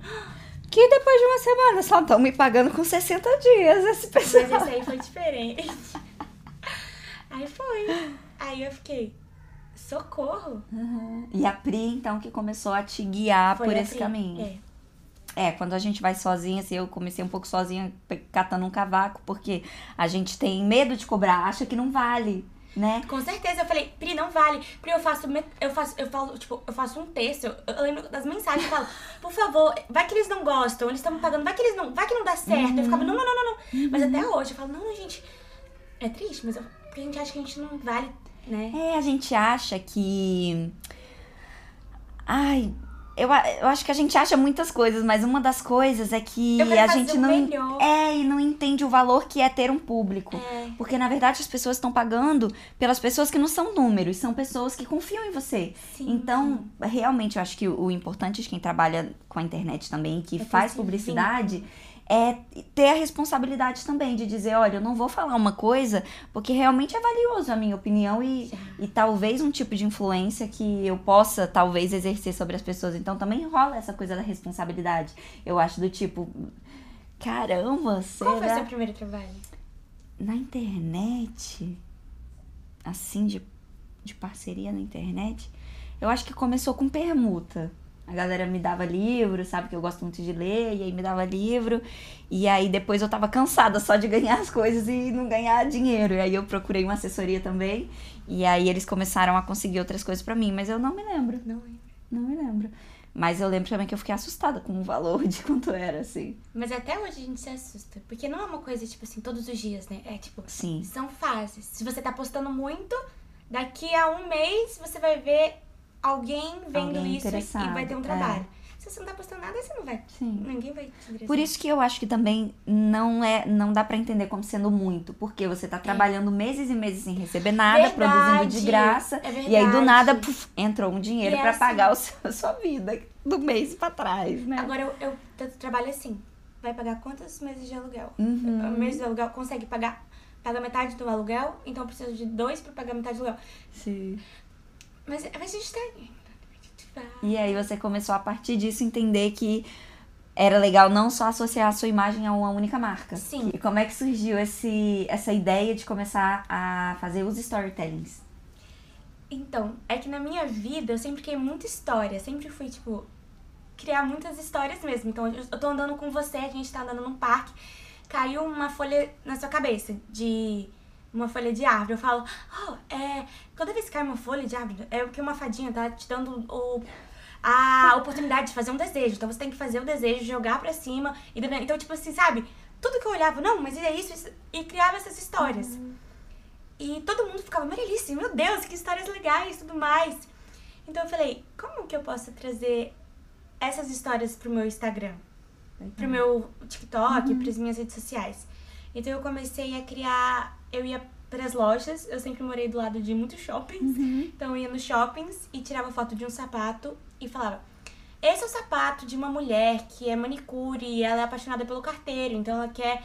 Que depois de uma semana só estão me pagando com 60 dias esse Mas pessoal. esse aí foi diferente. Aí foi. Aí eu fiquei, socorro. Uhum. E a Pri, então, que começou a te guiar Foi por esse Pri. caminho. É. É, quando a gente vai sozinha, assim, eu comecei um pouco sozinha catando um cavaco, porque a gente tem medo de cobrar, acha que não vale, né? Com certeza, eu falei, Pri, não vale. Pri, eu faço, eu faço, eu falo, tipo, eu faço um texto, eu, eu lembro das mensagens, eu falo, por favor, vai que eles não gostam, eles estão me pagando, vai que eles não, vai que não dá certo. Eu ficava, não, não, não, não, não. Mas até hoje eu falo, não, não, gente, é triste, mas eu, porque a gente acha que a gente não vale, né? É, a gente acha que. Ai, eu, eu acho que a gente acha muitas coisas, mas uma das coisas é que a gente não. melhor. É, e não entende o valor que é ter um público. É. Porque, na verdade, as pessoas estão pagando pelas pessoas que não são números, são pessoas que confiam em você. Sim. Então, realmente, eu acho que o o importante de quem trabalha com a internet também, que É faz publicidade, é ter a responsabilidade também de dizer, olha, eu não vou falar uma coisa porque realmente é valioso a minha opinião e, e talvez um tipo de influência que eu possa, talvez, exercer sobre as pessoas. Então, também rola essa coisa da responsabilidade. Eu acho do tipo, caramba, será? Qual foi o seu primeiro trabalho? Na internet, assim, de, de parceria na internet, eu acho que começou com permuta. A galera me dava livro, sabe que eu gosto muito de ler, e aí me dava livro. E aí depois eu tava cansada só de ganhar as coisas e não ganhar dinheiro. E aí eu procurei uma assessoria também. E aí eles começaram a conseguir outras coisas pra mim, mas eu não me lembro. Não lembro. Não me lembro. Mas eu lembro também que eu fiquei assustada com o valor de quanto era, assim. Mas até hoje a gente se assusta. Porque não é uma coisa, tipo assim, todos os dias, né? É tipo, Sim. são fases. Se você tá postando muito, daqui a um mês você vai ver alguém vendo Alguém isso e- vai ter um é. trabalho. Se você não tá postando nada, você não vai. Sim. Ninguém vai te. Por isso que eu acho que também não é, não dá pra entender como sendo muito, porque você tá trabalhando meses e meses sem receber nada, É. Verdade, produzindo de graça, é e aí do nada puf, entrou um dinheiro é pra assim. pagar o seu- a sua vida do mês pra trás, né? Agora eu, eu tra- trabalho assim. Vai pagar quantos meses de aluguel? Uhum. O mês de aluguel consegue pagar? Paga metade do aluguel, então eu preciso de dois pra pagar metade do aluguel. Sim. Mas, mas a gente tá. E aí você começou a partir disso entender que era legal não só associar a sua imagem a uma única marca. Sim. E como é que surgiu esse, essa ideia de começar a fazer os storytellings? Então, é que na minha vida eu sempre criei muita história. Sempre fui, tipo, criar muitas histórias mesmo. Então, eu eu tô andando com você, a gente tá andando num parque. caiu uma folha na sua cabeça de uma folha de árvore. Eu falo, oh, é, toda vez que cai uma folha de árvore, é porque uma fadinha tá te dando o, a oportunidade de fazer um desejo. Então você tem que fazer o desejo, jogar pra cima. E, então, tipo assim, sabe? Tudo que eu olhava, não, mas é isso, isso e criava essas histórias. Uhum. E todo mundo ficava, Marilice, meu Deus, que histórias legais e tudo mais. Então eu falei, como que eu posso trazer essas histórias pro meu Instagram? Uhum. Pro meu TikTok, uhum. pras minhas redes sociais. Então eu comecei a criar, eu ia para as lojas, eu sempre morei do lado de muitos shoppings. Uhum. Então eu ia nos shoppings e tirava foto de um sapato e falava: "Esse é o sapato de uma mulher que é manicure e ela é apaixonada pelo carteiro, então ela quer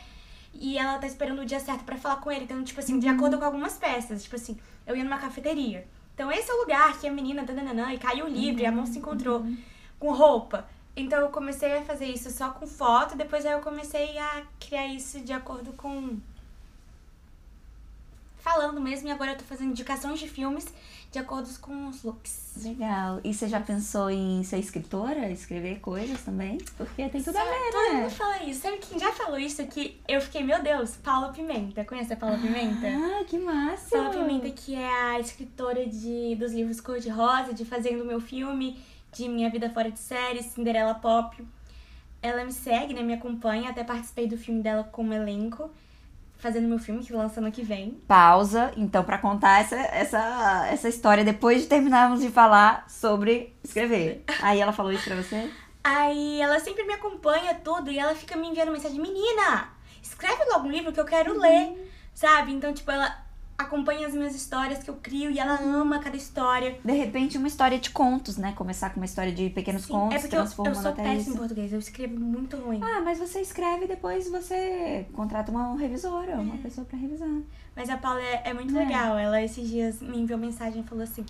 e ela tá esperando o dia certo para falar com ele. Então, tipo assim, de uhum. acordo com algumas peças, tipo assim, eu ia numa cafeteria. Então, esse é o lugar que a menina dananã, e caiu o livro uhum. e a mão se encontrou uhum. com roupa. Então, eu comecei a fazer isso só com foto, depois aí eu comecei a criar isso de acordo com falando mesmo, e agora eu tô fazendo indicações de filmes de acordo com os looks. Legal. E você já pensou em ser escritora? Escrever coisas também? Porque tem tudo a ver, Todo né? mundo fala isso. Sabe quem já falou isso aqui? Eu fiquei, meu Deus, Paula Pimenta. Conhece a Paula Pimenta? Ah, que massa! Paula Pimenta, que é a escritora de, dos livros Cor-de-Rosa, de Fazendo Meu Filme, de Minha Vida Fora de Série, Cinderela Pop. Ela me segue, né? Me acompanha. Até participei do filme dela como elenco fazendo meu filme que lança ano que vem. Pausa, então, para contar essa, essa, essa história depois de terminarmos de falar sobre escrever. Aí ela falou isso pra você? Aí ela sempre me acompanha tudo e ela fica me enviando mensagem: Menina, escreve logo um livro que eu quero uhum. ler, sabe? Então, tipo, ela acompanha as minhas histórias que eu crio e ela ama cada história. De repente, uma história de contos, né? Começar com uma história de pequenos Sim, contos, é porque transformando eu, eu sou péssima em português, eu escrevo muito ruim. Ah, mas você escreve e depois você contrata uma revisora, é. uma pessoa para revisar. Mas a Paula é, é muito é. legal. Ela esses dias me enviou mensagem e falou assim: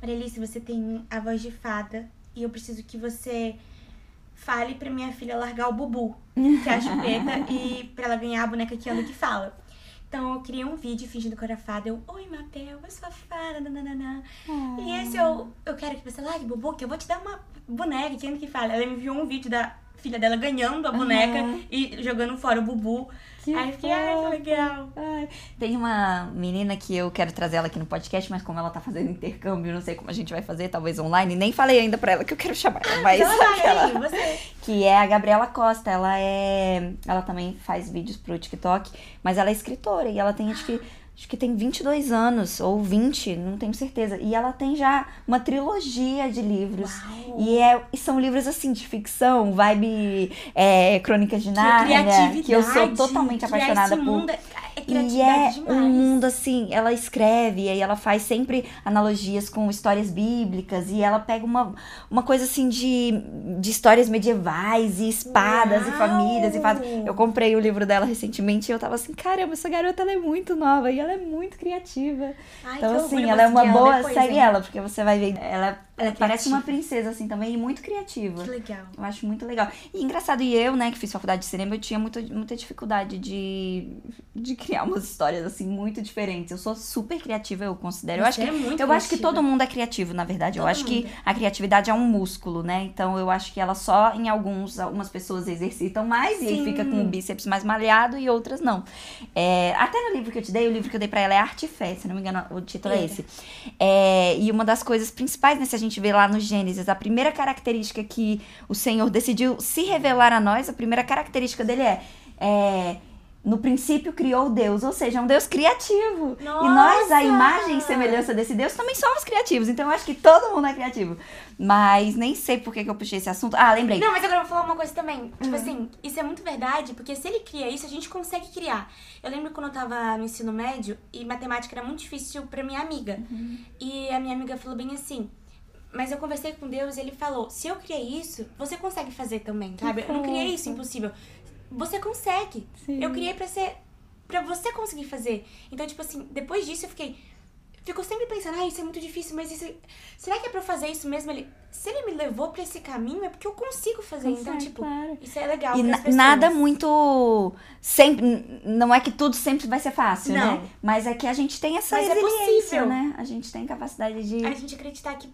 Marilice, você tem a voz de fada e eu preciso que você fale pra minha filha largar o bubu, que é a chupeta, e pra ela ganhar a boneca que anda que fala. Então eu criei um vídeo fingindo que eu era fada. Eu, oi Mapel, eu sou a fada, nananana. Ah. E esse eu, eu quero que você largue, Bobo, que eu vou te dar uma boneca, quem que fala? Ela me enviou um vídeo da filha dela ganhando a boneca uhum. e jogando fora o Bubu. Que Aí fiquei, ai, que legal. Ai. Tem uma menina que eu quero trazer ela aqui no podcast, mas como ela tá fazendo intercâmbio, não sei como a gente vai fazer, talvez online, nem falei ainda pra ela que eu quero chamar ela, mas então aquela, aí, você. que é a Gabriela Costa, ela é, ela também faz vídeos pro TikTok, mas ela é escritora e ela tem acho que acho que tem 22 anos, ou 20, não tenho certeza. E ela tem já uma trilogia de livros. E, é, e são livros, assim, de ficção, vibe é, Crônicas de Nárnia. Que eu sou totalmente apaixonada por... Mundo é, é e é demais. um mundo, assim, ela escreve, e aí ela faz sempre analogias com histórias bíblicas, e ela pega uma, uma coisa, assim, de, de histórias medievais, e espadas, Uau. e famílias, e faz... Eu comprei o livro dela recentemente, e eu tava assim, caramba, essa garota, ela é muito nova, e ela é muito criativa. Ai, então, assim, ela é uma boa. Depois, segue hein? ela, porque você vai ver. Ela, ela parece uma princesa, assim, também, e muito criativa. Que legal. Eu acho muito legal. E engraçado, e eu, né, que fiz faculdade de cinema, eu tinha muito, muita dificuldade de, de criar umas histórias, assim, muito diferentes. Eu sou super criativa, eu considero. Você eu acho que, é muito Eu criativa. acho que todo mundo é criativo, na verdade. Todo eu acho mundo. que a criatividade é um músculo, né? Então eu acho que ela só em alguns, algumas pessoas exercitam mais Sim. e aí fica com o bíceps mais malhado e outras não. É, até no livro que eu te dei, o livro que eu dei pra ela é Arte e Fé, se não me engano, o título é, é esse. E uma das coisas principais, né, se a gente vê lá no Gênesis, a primeira característica que o Senhor decidiu se revelar a nós, a primeira característica dele é, é no princípio criou Deus, ou seja, é um Deus criativo. Nossa! E nós, a imagem e semelhança desse Deus, também somos criativos. Então eu acho que todo mundo é criativo. Mas nem sei por que, que eu puxei esse assunto. Ah, lembrei. Não, mas agora eu vou falar uma coisa também. Tipo uhum. assim, isso é muito verdade, porque se ele cria isso, a gente consegue criar. Eu lembro quando eu tava no ensino médio e matemática era muito difícil pra minha amiga. Uhum. E a minha amiga falou bem assim. Mas eu conversei com Deus e ele falou: se eu criei isso, você consegue fazer também, sabe? Eu não criei isso impossível você consegue. Sim. Eu criei para ser para você conseguir fazer. Então, tipo assim, depois disso eu fiquei fico sempre pensando, ah, isso é muito difícil, mas isso será que é para fazer isso mesmo? Ele, se ele me levou para esse caminho é porque eu consigo fazer. Consegue, então, tipo, claro. isso é legal E nada muito sempre, não é que tudo sempre vai ser fácil, né? não. né? Mas é que a gente tem essa mas é resiliência, é né? A gente tem capacidade de a gente acreditar que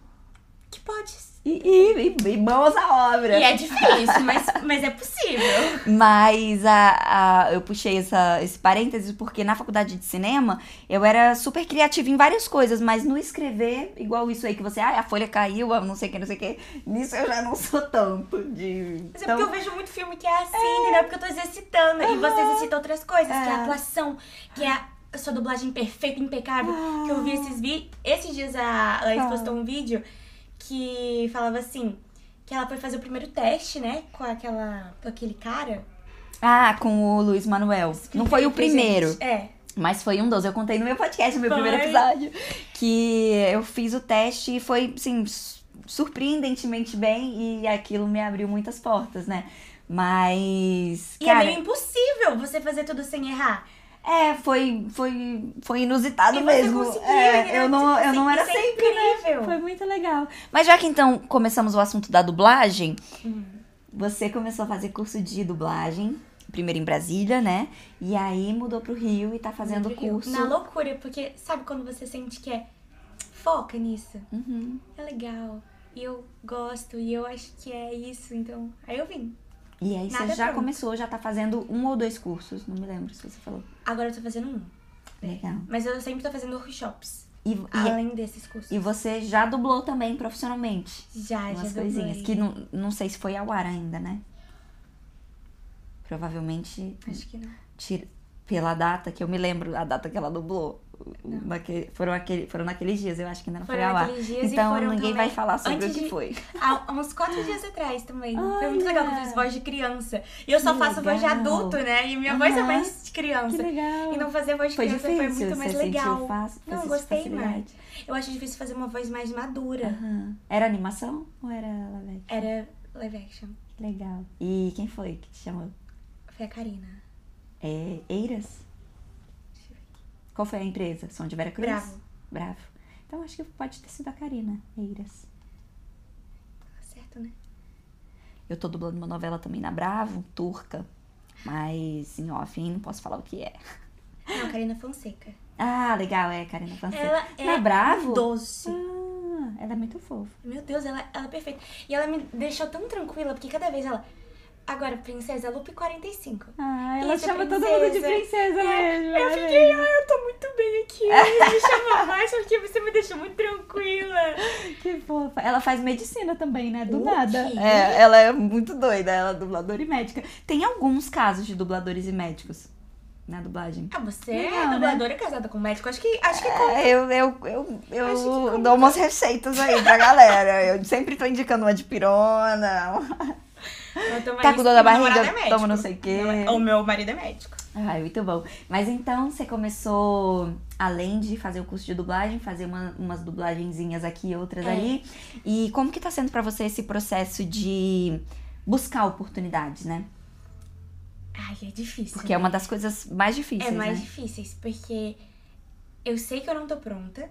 que pode. E, e, e, mãos à obra. E é difícil, mas, mas é possível. Mas a, a, eu puxei essa, esse parênteses porque na faculdade de cinema eu era super criativa em várias coisas, mas no escrever, igual isso aí que você, ah, a folha caiu, não sei o que, não sei o que, nisso eu já não sou tanto de. Mas é porque eu vejo muito filme que é assim, é. entendeu? Porque eu tô exercitando uhum. e você exercita outras coisas, é. que é a atuação, que é a sua dublagem perfeita, impecável. Ah. Que eu vi esses vídeos. Esses dias a Laís ah. postou um vídeo que falava assim, que ela foi fazer o primeiro teste, né, com aquela, com aquele cara. Ah, com o Luiz Manuel. Não foi o primeiro. Gente. É. Mas foi um dos. Eu contei no meu podcast, no meu foi. primeiro episódio. Que eu fiz o teste e foi, assim, surpreendentemente bem. E aquilo me abriu muitas portas, né? Mas. E é cara, é meio impossível você fazer tudo sem errar. É, foi, foi, foi inusitado e mesmo. É, eu não, eu não era é sempre, né? Foi muito legal. Mas já que então começamos o assunto da dublagem, hum. você começou a fazer curso de dublagem, primeiro em Brasília, né? E aí mudou pro Rio e tá fazendo curso. Na loucura, porque sabe quando você sente que é foca nisso? Uhum. É legal. E eu gosto, e eu acho que é isso, então. Aí eu vim. E aí Nada você já pronto. começou, já tá fazendo um ou dois cursos, não me lembro se você falou. Agora eu tô fazendo um. Legal. Mas eu sempre tô fazendo workshops. E, além e, desses cursos. E você já dublou também profissionalmente? Já, umas já coisinhas. Dublei. Que não, não sei se foi ao ar ainda, né? Provavelmente. Acho que não. Tira, pela data, que eu me lembro, a data que ela dublou. Naquele, foram, aquele, foram naqueles dias, eu acho que ainda não foram foi ao ar. Então ninguém vai falar sobre o que de, foi. Há uns quatro dias atrás também. Ai, foi muito legal que eu fiz voz de criança. E eu só que faço legal. voz de adulto, né? E minha voz é mais de criança. Que legal. E não fazer voz de foi criança difícil, foi muito mais você legal. Fácil, não, eu gostei mais. Eu acho difícil fazer uma voz mais madura. Era animação ou era live action? Era live action. Legal. E quem foi que te chamou? Foi a Karina. É Eiras? Qual foi a empresa? Som de Vera Cruz? Bravo. Bravo. Então acho que pode ter sido a Karina Eiras. Tá certo, né? Eu tô dublando uma novela também na Bravo, turca. Mas em off, hein? não posso falar o que é. Não, Karina Fonseca. Ah, legal, é Karina Fonseca. Ela na é Bravo? doce. Ah, ela é muito fofa. Meu Deus, ela, ela é perfeita. E ela me deixou tão tranquila, porque cada vez ela Agora, Princesa Lupe 45. Ah, ela Isso, chama princesa. todo mundo de princesa é, mesmo. Eu fiquei, ah, eu tô muito bem aqui. me chama mais porque você me deixa muito tranquila. Que fofa. Ela faz medicina também, né? Do o nada. Quê? É, ela é muito doida, ela é dubladora e médica. Tem alguns casos de dubladores e médicos na dublagem. Ah, você Legal, é né? dubladora e casada com médico? Acho que, acho que conta. É, eu, eu, eu, eu dou umas receitas aí pra galera. Eu sempre tô indicando uma de pirona. Tá com dor da barriga? é. Toma não sei o quê. O meu marido é médico. Ai, muito bom. Mas então você começou, além de fazer o curso de dublagem, fazer uma, umas dublagenzinhas aqui e outras É. ali. E como que tá sendo pra você esse processo de buscar oportunidades, né? Ai, é difícil. Porque é uma das coisas mais difíceis, É mais né? difíceis, porque eu sei que eu não tô pronta,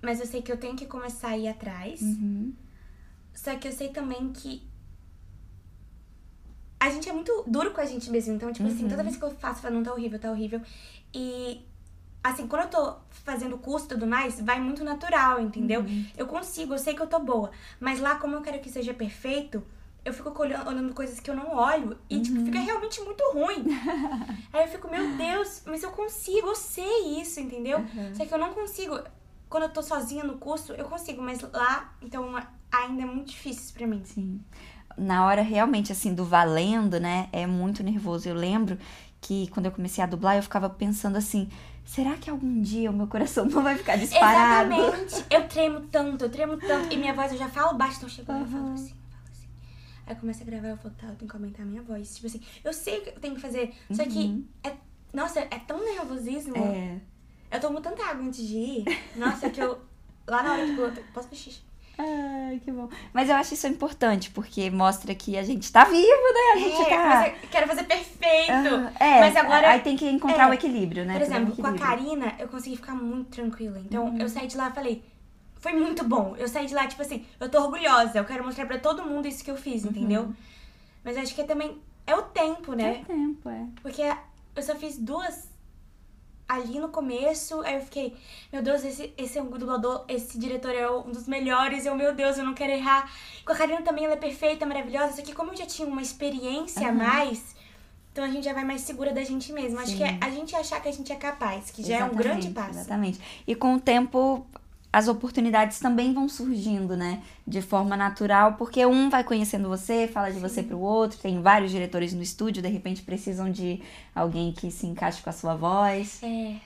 mas eu sei que eu tenho que começar a ir atrás. Uhum. Só que eu sei também que a gente é muito duro com a gente mesmo. Então, tipo assim, Uhum. toda vez que eu faço, eu falo, não, tá horrível, tá horrível. E, assim, quando eu tô fazendo curso e tudo mais, vai muito natural, entendeu? Uhum. Eu consigo, eu sei que eu tô boa. Mas lá, como eu quero que seja perfeito, eu fico olhando, olhando coisas que eu não olho e, tipo, Uhum. fica realmente muito ruim. Aí eu fico, meu Deus, mas eu consigo, eu sei isso, entendeu? Uhum. Só que eu não consigo. Quando eu tô sozinha no curso, eu consigo, mas lá, então, ainda é muito difícil isso pra mim. Sim. Na hora realmente, assim, do valendo, né? É muito nervoso. Eu lembro que quando eu comecei a dublar, eu ficava pensando assim: será que algum dia o meu coração não vai ficar disparado? Exatamente. Eu tremo tanto, eu tremo tanto. E minha voz eu já falo baixo, então eu chego lá e eu falo assim, eu falo assim. Aí eu começo a gravar, eu falo, tá, eu tenho que aumentar a minha voz. Tipo assim, eu sei o que eu tenho que fazer. Só que Uhum. é. Nossa, é tão nervosismo. É. Eu tomo tanta água antes de ir. Nossa, que eu. Lá na hora, tipo, eu posso fazer xixi. Ai, que bom. Mas eu acho isso importante, porque mostra que a gente tá vivo, né? A gente É, tá. eu quero fazer perfeito. É, mas agora- aí tem que encontrar é. o equilíbrio, né? Por é um exemplo, com a. Karina, eu consegui ficar muito tranquila. Então, Uhum. eu saí de lá e falei, foi muito bom. Eu saí de lá, tipo assim, eu tô orgulhosa. Eu quero mostrar pra todo mundo isso que eu fiz, entendeu? Mas acho que também é o tempo, É né? o tempo, é. Porque eu só fiz duas. Ali no começo, aí eu fiquei, meu Deus, esse, esse é um dublador, esse diretor é um dos melhores, eu, meu Deus, eu não quero errar. Com a Karina também, ela é perfeita, maravilhosa, só que como eu já tinha uma experiência a Uhum. mais, então a gente já vai mais segura da gente mesmo. Acho que é Sim. a gente achar que a gente é capaz, que já é um grande Exatamente, passo. Exatamente. E com o tempo, as oportunidades também vão surgindo, né? De forma natural, porque um vai conhecendo você, fala de você pro outro, tem vários diretores no estúdio, de repente precisam de alguém que se encaixe com a sua voz. É.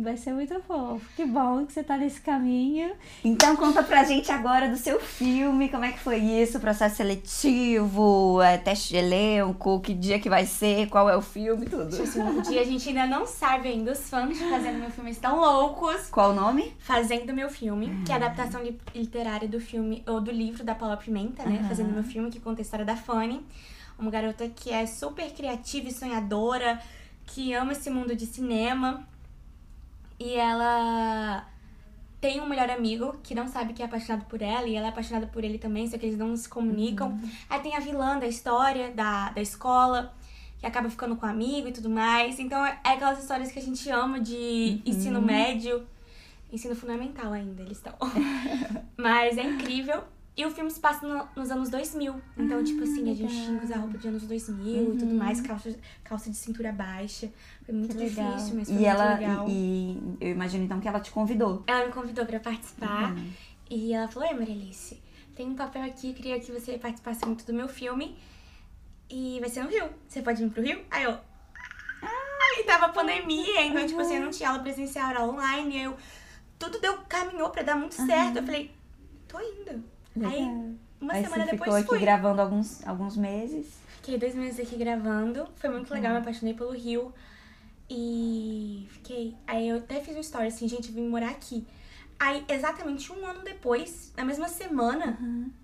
Vai ser muito fofo. Que bom que você tá nesse caminho. Então conta pra gente agora do seu filme, como é que foi isso, processo seletivo, é, teste de elenco, que dia que vai ser, qual é o filme, tudo. Um dia a gente ainda não sabe ainda. Os fãs de Fazendo Meu Filme estão loucos. Qual o nome? Fazendo Meu Filme, que é a adaptação li- literária do filme, ou do livro da Paula Pimenta, né? Aham. Fazendo Meu Filme, que conta a história da Fanny. Uma garota que é super criativa e sonhadora, que ama esse mundo de cinema. E ela tem um melhor amigo que não sabe que é apaixonado por ela, e ela é apaixonada por ele também, só que eles não se comunicam. Aí tem a vilã da história, da, da escola, que acaba ficando com o amigo e tudo mais. Então é é aquelas histórias que a gente ama de ensino médio, ensino fundamental ainda, eles estão. Mas é incrível. E o filme se passa no- nos anos 2000. Então, tipo assim, a gente tinha que usar roupa de anos 2000 e tudo mais, calça, calça de cintura baixa. Foi muito Que legal. difícil, mas foi e muito ela legal. E, e eu imagino então que ela te convidou. Ela me convidou pra participar e ela falou: Oi, Marilice, tem um papel aqui, queria que você participasse muito do meu filme e vai ser no Rio. Você pode vir pro Rio? Aí eu. Ah, e tava pandemia, então, tipo assim, eu não tinha aula presencial, era online. Aí eu. Tudo deu, caminhou pra dar muito certo. Eu falei: Tô indo. Aí, uma Aí semana você depois ficou aqui fui. gravando alguns, alguns meses. Fiquei dois meses aqui gravando. Foi muito legal, me apaixonei pelo Rio. E fiquei. Aí eu até fiz um story assim, gente, vim morar aqui. Aí, exatamente um ano depois, na mesma semana,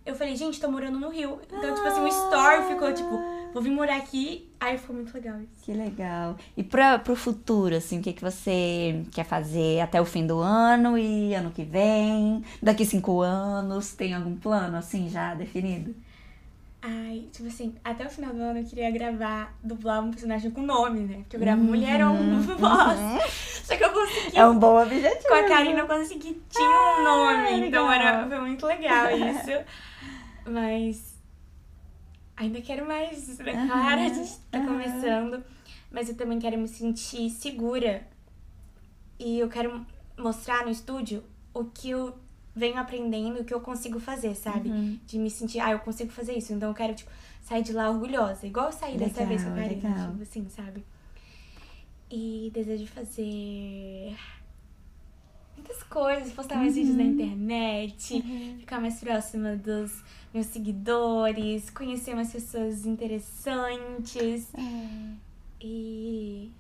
eu falei, gente, tô morando no Rio. Então, tipo assim, o story ficou tipo, vou vir morar aqui. Aí ficou muito legal isso. Que legal. E pra, pro futuro, assim, o que, que você quer fazer até o fim do ano e ano que vem? Daqui cinco anos, tem algum plano, assim, já definido? Ai, tipo assim, até o final do ano eu queria gravar, dublar um personagem com nome, né? Porque eu gravo mulher ou um voz. Só que eu consegui É um bom objetivo. Com a Karina eu consegui, tinha um nome, então legal. era, foi muito legal isso. Mas ainda quero mais, né? Claro, a gente tá começando. Mas eu também quero me sentir segura. E eu quero mostrar no estúdio o que eu venho aprendendo, o que eu consigo fazer, sabe? Uhum. De me sentir, ah, eu consigo fazer isso. Então eu quero, tipo, sair de lá orgulhosa. Igual eu saí dessa Legal, vez com a Karina, legal. tipo assim, sabe? E desejo fazer muitas coisas, postar mais vídeos na Uhum. internet, ficar mais próxima dos meus seguidores, conhecer mais pessoas interessantes e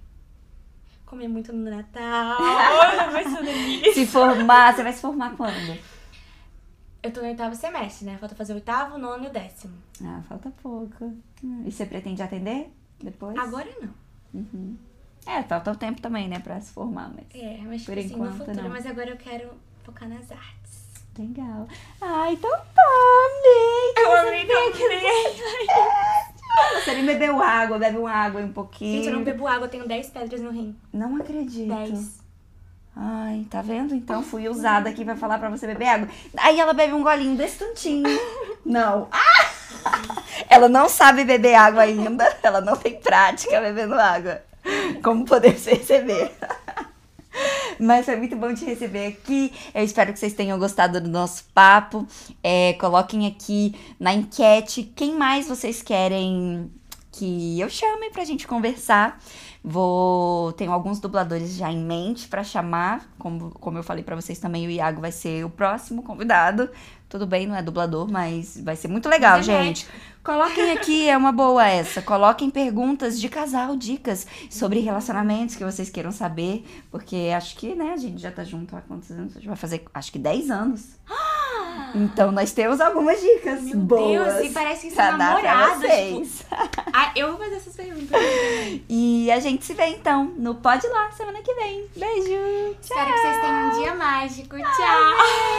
comer muito no Natal. uma delícia. Se formar, você vai se formar quando? Eu tô no oitavo semestre, né? Falta fazer o oitavo, o nono e o décimo. Ah, falta pouco. E você pretende atender depois? Agora não. Uhum. É, falta o tempo também, né, pra se formar, mas É, mas tipo Por assim, no enquanto, futuro. não. Mas agora eu quero focar nas artes. legal. Ah, então tá, amei. Eu amei também. Você nem bebeu água, bebe uma água um pouquinho. Gente, eu não bebo água, eu tenho 10 pedras no rim. Não acredito. 10. Ai, tá vendo? Então fui usada aqui pra falar pra você beber água. Aí ela bebe um golinho desse tantinho. Não. Ah! Ela não sabe beber água ainda. Ela não tem prática bebendo água. Como podemos perceber. Mas foi muito bom te receber aqui. Eu espero que vocês tenham gostado do nosso papo. É, coloquem aqui na enquete quem mais vocês querem que eu chame pra gente conversar. Vou tenho alguns dubladores já em mente pra chamar, como, como eu falei pra vocês também, o Iago vai ser o próximo convidado. Tudo bem, não é dublador, mas vai ser muito legal, é gente. Coloquem aqui, é uma boa essa. Coloquem perguntas de casal, dicas sobre relacionamentos que vocês queiram saber, porque acho que, né, a gente já tá junto há quantos anos? A gente vai fazer, acho que 10 anos. Então nós temos algumas dicas Meu boas. Deus, e parece que são namorados. Tipo, ah, eu vou fazer essas perguntas. E a gente se vê então no Pode Lá semana que vem. Beijo! Espero que vocês tenham um dia mágico. Tchau!